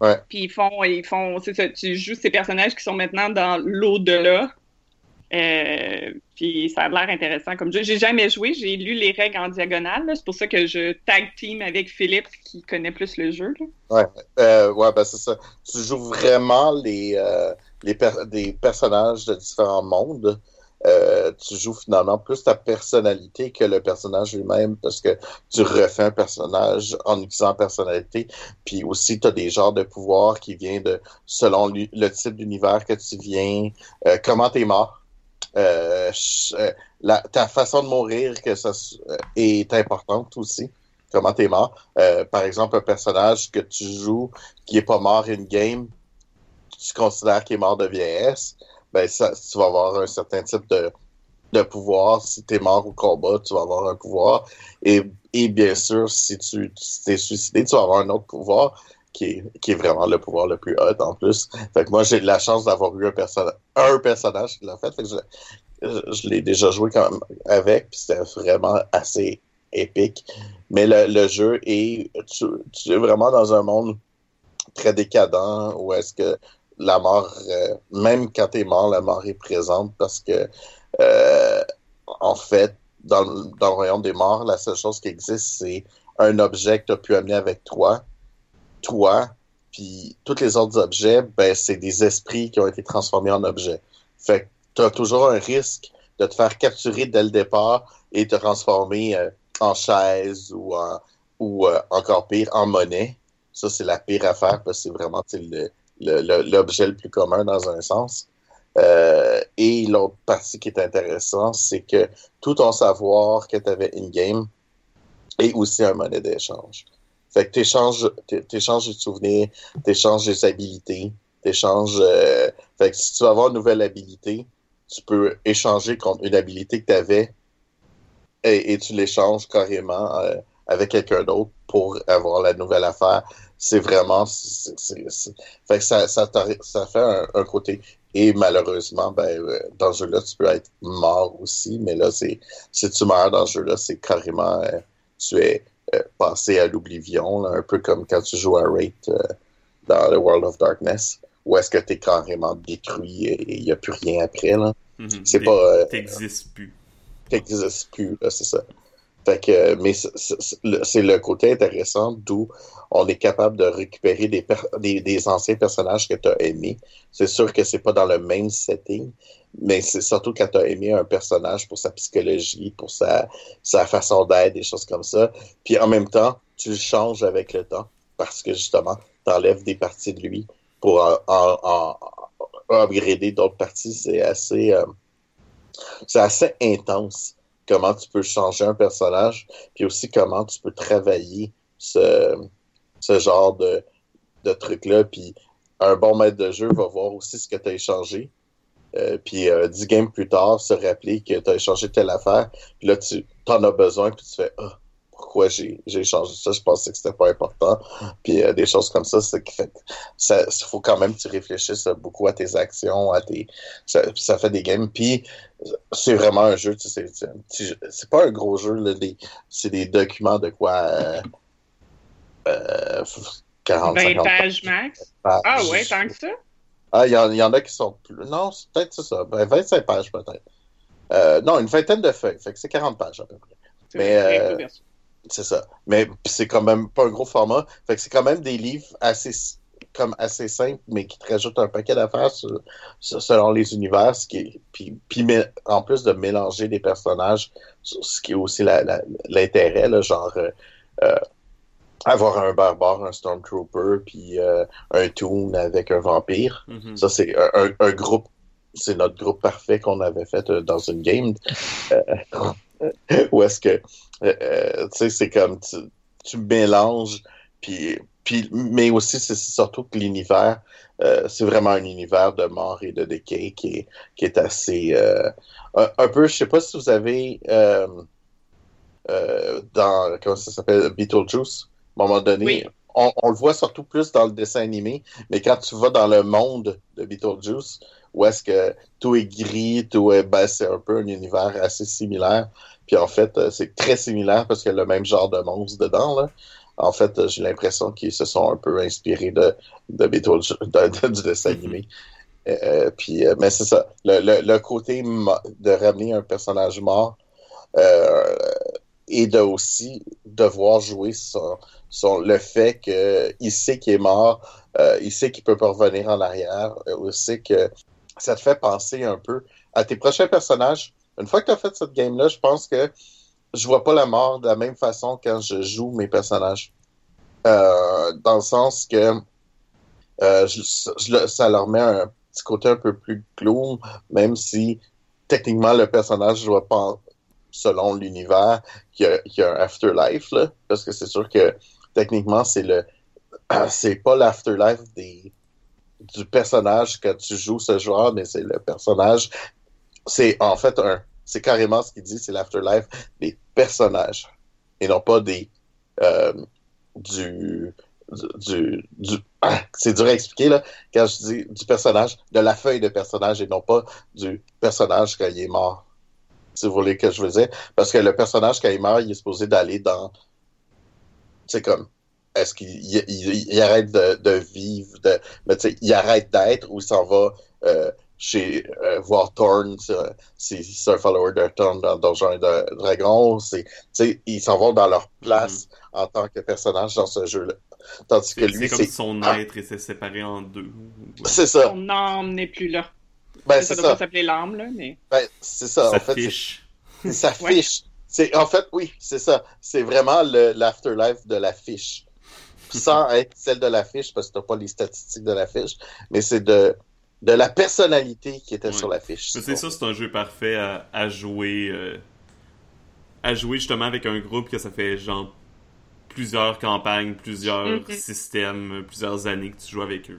Ouais. Puis ils font, ils font, c'est ça, tu joues ces personnages qui sont maintenant dans l'au-delà. Euh, puis ça a l'air intéressant comme jeu. J'ai jamais joué, j'ai lu les règles en diagonale. C'est pour ça que je tag team avec Philippe qui connaît plus le jeu. là. Euh, ouais, ben c'est ça. Tu joues vraiment les, euh, les des personnages de différents mondes. Tu joues finalement plus ta personnalité que le personnage lui-même parce que tu refais un personnage en utilisant personnalité. Puis aussi, tu as des genres de pouvoirs qui viennent de selon le type d'univers que tu viens, comment t'es mort. Euh, euh, ta façon de mourir que ça euh, est importante aussi. Comment t'es mort. Par exemple, un personnage que tu joues qui est pas mort in game, tu considères qu'il est mort de vieillesse, ben ça, tu vas avoir un certain type de, de pouvoir. Si tu es mort au combat, tu vas avoir un pouvoir. Et, et bien sûr, si tu si t'es suicidé, tu vas avoir un autre pouvoir qui est, vraiment le pouvoir le plus haut en plus. Fait que moi, j'ai la chance d'avoir eu un, un personnage qui l'a fait. fait que je, l'ai déjà joué quand avec, puis c'était vraiment assez épique. Mais le, jeu est, tu, es vraiment dans un monde très décadent où est-ce que la mort, euh, même quand t'es mort, la mort est présente parce que, euh, en fait, dans, dans le royaume des morts, la seule chose qui existe, c'est un objet que tu as pu amener avec toi, toi, puis tous les autres objets, ben, c'est des esprits qui ont été transformés en objets. Fait que tu as toujours un risque de te faire capturer dès le départ et te transformer euh, en chaise ou, ou euh, encore pire, en monnaie. Ça, c'est la pire affaire parce que c'est vraiment l'objet le, plus commun dans un sens. Euh, et l'autre partie qui est intéressante, c'est que tout ton savoir que tu avais in-game est aussi un monnaie d'échange. Fait que tu échanges, des souvenirs, tu échanges des habilités, t'échanges. Euh, fait que si tu veux avoir une nouvelle habilité, tu peux échanger contre une habilité que tu avais et, tu l'échanges carrément euh, avec quelqu'un d'autre pour avoir la nouvelle affaire. C'est vraiment. fait que ça, ça, ça fait un, côté. Et malheureusement, ben, euh, dans ce jeu-là, tu peux être mort aussi, mais là, c'est si tu meurs dans ce jeu-là, c'est carrément. Euh, tu es passé à l'oblivion, un peu comme quand tu joues à Rate dans The World of Darkness où est-ce que tu es carrément détruit et il n'y a plus rien après. Là. Mm-hmm. C'est pas. Euh, T'existes plus. T'existes plus, c'est ça. Fait que, mais c'est le côté intéressant d'où on est capable de récupérer des, des, des, anciens personnages que tu as aimés. C'est sûr que c'est pas dans le même setting, mais c'est surtout quand tu as aimé un personnage pour sa psychologie, pour sa, sa façon d'être, des choses comme ça. Puis en même temps, tu le changes avec le temps parce que justement, tu enlèves des parties de lui pour en, upgrader d'autres parties, c'est assez, euh, c'est assez intense comment tu peux changer un personnage, puis aussi comment tu peux travailler ce, ce genre de, de truc-là. Puis un bon maître de jeu va voir aussi ce que tu as échangé. Euh, puis euh, dix games plus tard, se rappeler que tu as échangé telle affaire. Puis là, tu en as besoin, puis tu fais ah, pourquoi j'ai changé ça, je pensais que c'était pas important. Puis euh, des choses comme ça, c'est que ça, faut quand même que tu réfléchisses beaucoup à tes actions, à tes, ça, ça fait des games. Puis c'est vraiment un jeu, tu sais, c'est pas un gros jeu, c'est des documents de quoi euh, euh, 40 20 pages max. Ah ouais, tant que ça? Ah, il y, y, en a qui sont plus. Non, c'est peut-être ça. 25 ben, pages peut-être. Euh, non, une vingtaine de feuilles. Fait que c'est 40 pages à peu près. Mais euh, c'est ça. Mais c'est quand même pas un gros format. Fait que c'est quand même des livres assez comme assez simples, mais qui te rajoutent un paquet d'affaires selon les univers, ce qui puis, puis en plus de mélanger des personnages, ce qui est aussi l'intérêt, genre euh, avoir un barbare, un stormtrooper, puis euh, un toon avec un vampire. Mm-hmm. Ça, c'est un, groupe, c'est notre groupe parfait qu'on avait fait dans une game. Où est-ce que euh, euh, tu sais, c'est comme tu, tu mélanges, puis, puis, mais aussi, c'est surtout que l'univers, euh, c'est vraiment un univers de mort et de décay qui est, qui est assez. un, peu, je sais pas si vous avez. dans. Comment ça s'appelle Beetlejuice, à un moment donné. On, on, le voit surtout plus dans le dessin animé, mais quand tu vas dans le monde de Beetlejuice, où est-ce que tout est gris, tout est, ben, c'est un peu un univers assez similaire. Puis en fait, euh, c'est très similaire parce qu'il y a le même genre de monstre dedans. Là. En fait, euh, j'ai l'impression qu'ils se sont un peu inspirés de, de, de, du dessin animé. Euh, puis, mais c'est ça. Le, le, côté de ramener un personnage mort et de aussi devoir jouer le fait qu'il sait qu'il est mort, il sait qu'il peut pas revenir en arrière, aussi que ça te fait penser un peu à tes prochains personnages une fois que tu as fait cette game-là, je pense que je vois pas la mort de la même façon quand je joue mes personnages. Euh, dans le sens que euh, ça leur met un petit côté un peu plus gloom, même si techniquement le personnage doit pas, selon l'univers, qu'il y, a un afterlife, là, parce que c'est sûr que techniquement c'est le c'est pas l'afterlife des du personnage que tu joues ce joueur, mais c'est le personnage c'est en fait un. C'est carrément ce qu'il dit, c'est l'afterlife des personnages et non pas des euh, du du, du c'est dur à expliquer là quand je dis du personnage de la feuille de personnage et non pas du personnage quand il est mort si vous voulez que je veux dire parce que le personnage quand il meurt il est supposé d'aller dans c'est comme est-ce qu'il il, arrête de, de, vivre de mais tu sais il arrête d'être ou il s'en va euh, chez euh, voir Thorn, c'est c'est un follower de Thorn dans Donjons et de Dragons. C'est, tu sais, ils s'en vont dans leur place en tant que personnage dans ce jeu-là. Tandis que lui, comme c'est si son être et s'est séparé en deux. c'est ça. Son âme n'est plus là. Ben, ça ça. s'appeler l'âme, là, mais. Ben, c'est ça. Ça En fait, c'est- fiche. c'est sa fiche. C'est en fait, oui, c'est ça. C'est vraiment le l'afterlife de la fiche. Sans être celle de la fiche, parce que t'as pas les statistiques de la fiche, mais c'est de de la personnalité qui était Ouais. sur la fiche. Mais c'est ça, c'est un jeu parfait à, à jouer. euh, à jouer justement avec un groupe que ça fait genre plusieurs campagnes, plusieurs Mhm. systèmes, plusieurs années que tu joues avec eux.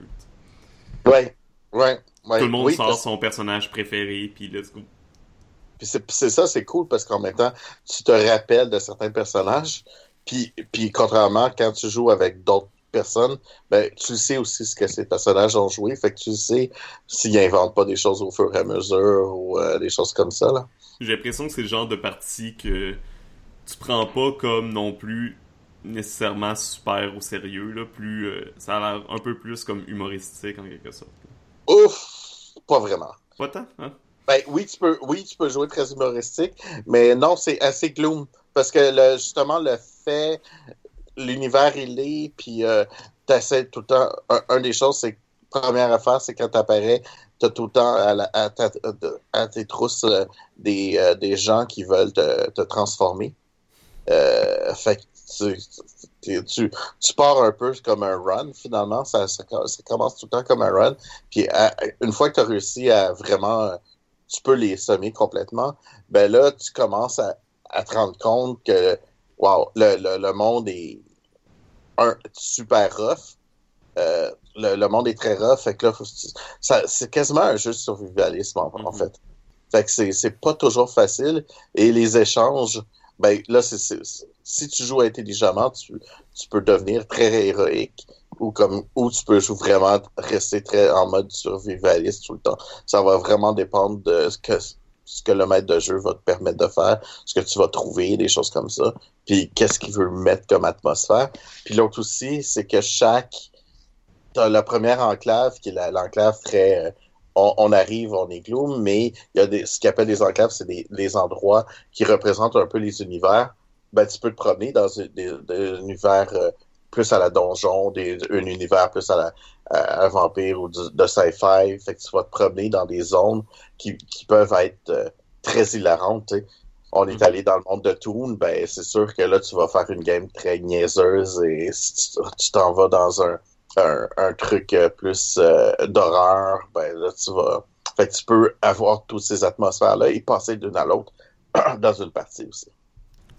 Ouais, ouais, ouais. Tout le monde Oui, sort parce- son personnage préféré, puis let's go. Puis c'est ça, c'est cool parce qu'en même temps, tu te rappelles de certains personnages. Puis, puis contrairement, quand tu joues avec d'autres personnes, ben, tu sais aussi ce que ces personnages ont joué. Fait que tu sais s'ils inventent pas des choses au fur et à mesure ou euh, des choses comme ça. Là. J'ai l'impression que c'est le genre de partie que tu prends pas comme non plus nécessairement super au sérieux, là. Plus, euh, ça a l'air un peu plus comme humoristique en quelque sorte. Ouf, pas vraiment. Pas tant, hein? Ben oui, tu peux, oui, tu peux jouer très humoristique, mais non, c'est assez gloom parce que le, justement le fait, l'univers il est, puis euh, t'essaies tout le temps. Un, un des choses, c'est première affaire, c'est quand t'apparais, t'as tout le temps à, la- à, ta- à tes trousses euh, des, euh, des gens qui veulent te, te transformer. Euh, fait que tu, tu, tu, tu pars un peu comme un run finalement, ça, ça, ça commence tout le temps comme un run. Puis à- une fois que tu as réussi à vraiment tu peux les semer complètement, ben là, tu commences à, à te rendre compte que wow, le, le, le monde est un, super rough. Euh, le, le monde est très rough. Fait que là, c'est quasiment un jeu de survivalisme en, en Mhm. fait. Fait que c'est, c'est pas toujours facile. Et les échanges, ben là, c'est- si tu joues intelligemment, tu, peux devenir très héroïque ou comme tu peux vraiment rester très en mode survivaliste tout le temps. Ça va vraiment dépendre de ce que ce que le maître de jeu va te permettre de faire, ce que tu vas trouver, des choses comme ça, puis qu'est-ce qu'il veut mettre comme atmosphère. Puis l'autre aussi, c'est que chaque t'as la première enclave qui est la- l'enclave très euh, on, arrive, on est gloom, mais il y a des, ce qu'ils appellent des enclaves, c'est des, des endroits qui représentent un peu les univers. Ben, tu peux te promener dans un- des, des univers euh, plus à la donjon, des, un univers plus à la à, à vampire ou du- de sci-fi. Fait que tu vas te promener dans des zones qui, qui peuvent être euh, très hilarantes. On est Mhm. allé dans le monde de Toon, ben c'est sûr que là tu vas faire une game très niaiseuse et si tu t'en vas dans un, un, un truc euh, plus euh, d'horreur, ben là tu vas. Fait que tu peux avoir toutes ces atmosphères-là et passer d'une à l'autre dans une partie aussi.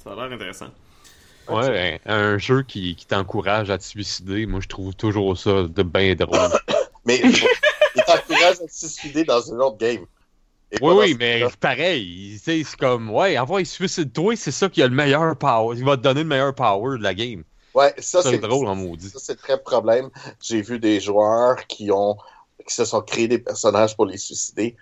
Ça a l'air intéressant. Ouais, un, un jeu qui, qui t'encourage à te suicider, moi je trouve toujours ça de bien drôle. Mais il t'encourage à te suicider dans une autre game. Et Oui, oui, mais pareil. C'est comme, ouais, envoie, suicide-toi, c'est ça qui a le meilleur power. Il va te donner le meilleur power de la game. Ouais, ça, Ça, c'est c'est drôle en maudit. Ça, c'est très problème. J'ai vu des joueurs qui ont qui se sont créés des personnages pour les suicider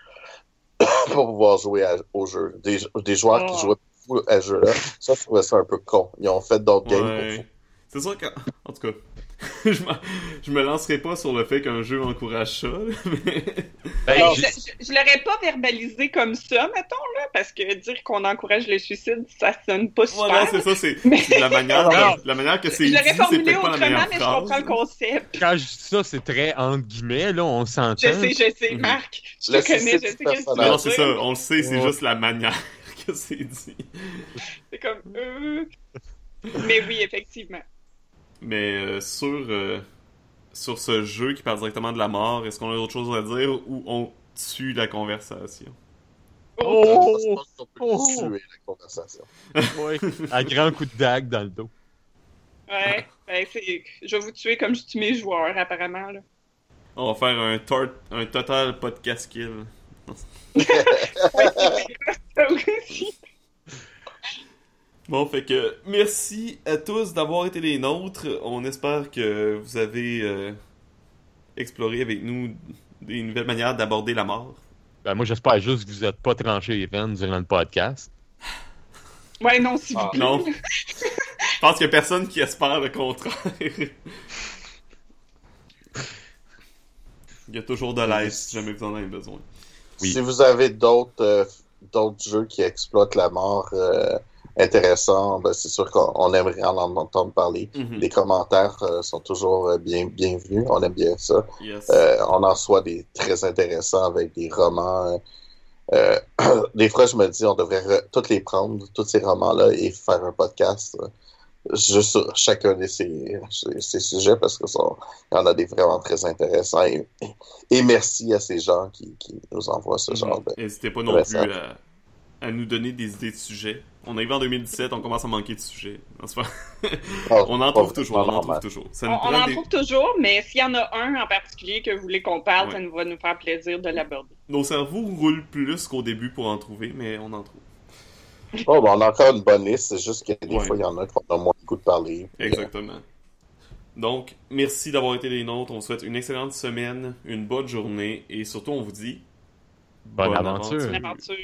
pour pouvoir jouer à- au jeu. Des, des joueurs Oh. qui jouaient beaucoup à ce jeu-là. Ça, je trouvais ça un peu con. Ils ont fait d'autres games. Ouais. C'est sûr que. En tout cas. je, je me lancerai pas sur le fait qu'un jeu encourage ça, mais. Ben, je je, je l'aurais pas verbalisé comme ça, mettons, là, parce que dire qu'on encourage le suicide, ça sonne pas super. non, c'est ça, c'est Mais- c'est la manière, Non. la manière que c'est je l'aurais c'est formulé peut-être pas la autrement, mais je comprends le concept. quand je dis ça, c'est très entre guillemets, là, on s'entend. Je sais, je sais, Mhm. Marc. Je Le te connais, je sais que veux Non, c'est ça, on le sait, c'est Ouais. juste la manière que c'est dit. C'est comme. euh. Mais oui, effectivement. Mais euh, sur, euh, sur ce jeu qui parle directement de la mort, est-ce qu'on a autre chose à dire ou on tue la conversation? Oh! Je pense qu'on peut Oh! tuer la conversation. Ouais, un grand coup de dague dans le dos. Ouais. Ben, c'est. Je vais vous tuer comme je tue mes joueurs, apparemment, là. On va faire un, tor- un total podcast kill. Ouais. Bon, fait que merci à tous d'avoir été les nôtres. On espère que vous avez euh, exploré avec nous des nouvelles manières d'aborder la mort. Ben, moi, j'espère juste que vous n'êtes pas tranché les veines durant le podcast. Ouais, non, s'il vous Ah, plaît. Non. Je pense qu'il y a personne qui espère le contraire. Il y a toujours de l'aide si jamais vous en avez besoin. Si vous avez d'autres d'autres jeux qui exploitent la mort intéressants, ben, c'est sûr qu'on aimerait en entendre parler. Mhm. Les commentaires sont toujours bien bienvenus. On aime bien ça. Yes. on en soit des très intéressants avec des romans. Euh, des fois, je me dis, on devrait tous les prendre, tous ces romans-là, et faire un podcast euh, juste sur chacun de ces, ces sujets parce que y en a des vraiment très intéressants. Et, et merci à ces gens qui, qui nous envoient ce genre de. N'hésitez pas non plus à, à, nous donner des idées de sujets. On arrive en 2017, on commence à manquer de sujets. on en trouve toujours. On en trouve toujours. on, en trouve toujours, mais s'il y en a un en particulier que vous voulez qu'on parle, ça nous va nous faire plaisir de l'aborder. Nos cerveaux roulent plus qu'au début pour en trouver, mais on en trouve. Oh, ben, on a encore une bonne liste, c'est juste que des fois, il y en a qui ont moins goût de parler. Exactement. Donc, merci d'avoir été des nôtres. On vous souhaite une excellente semaine, une bonne journée et surtout, on vous dit bonne, aventure. Bonne aventure.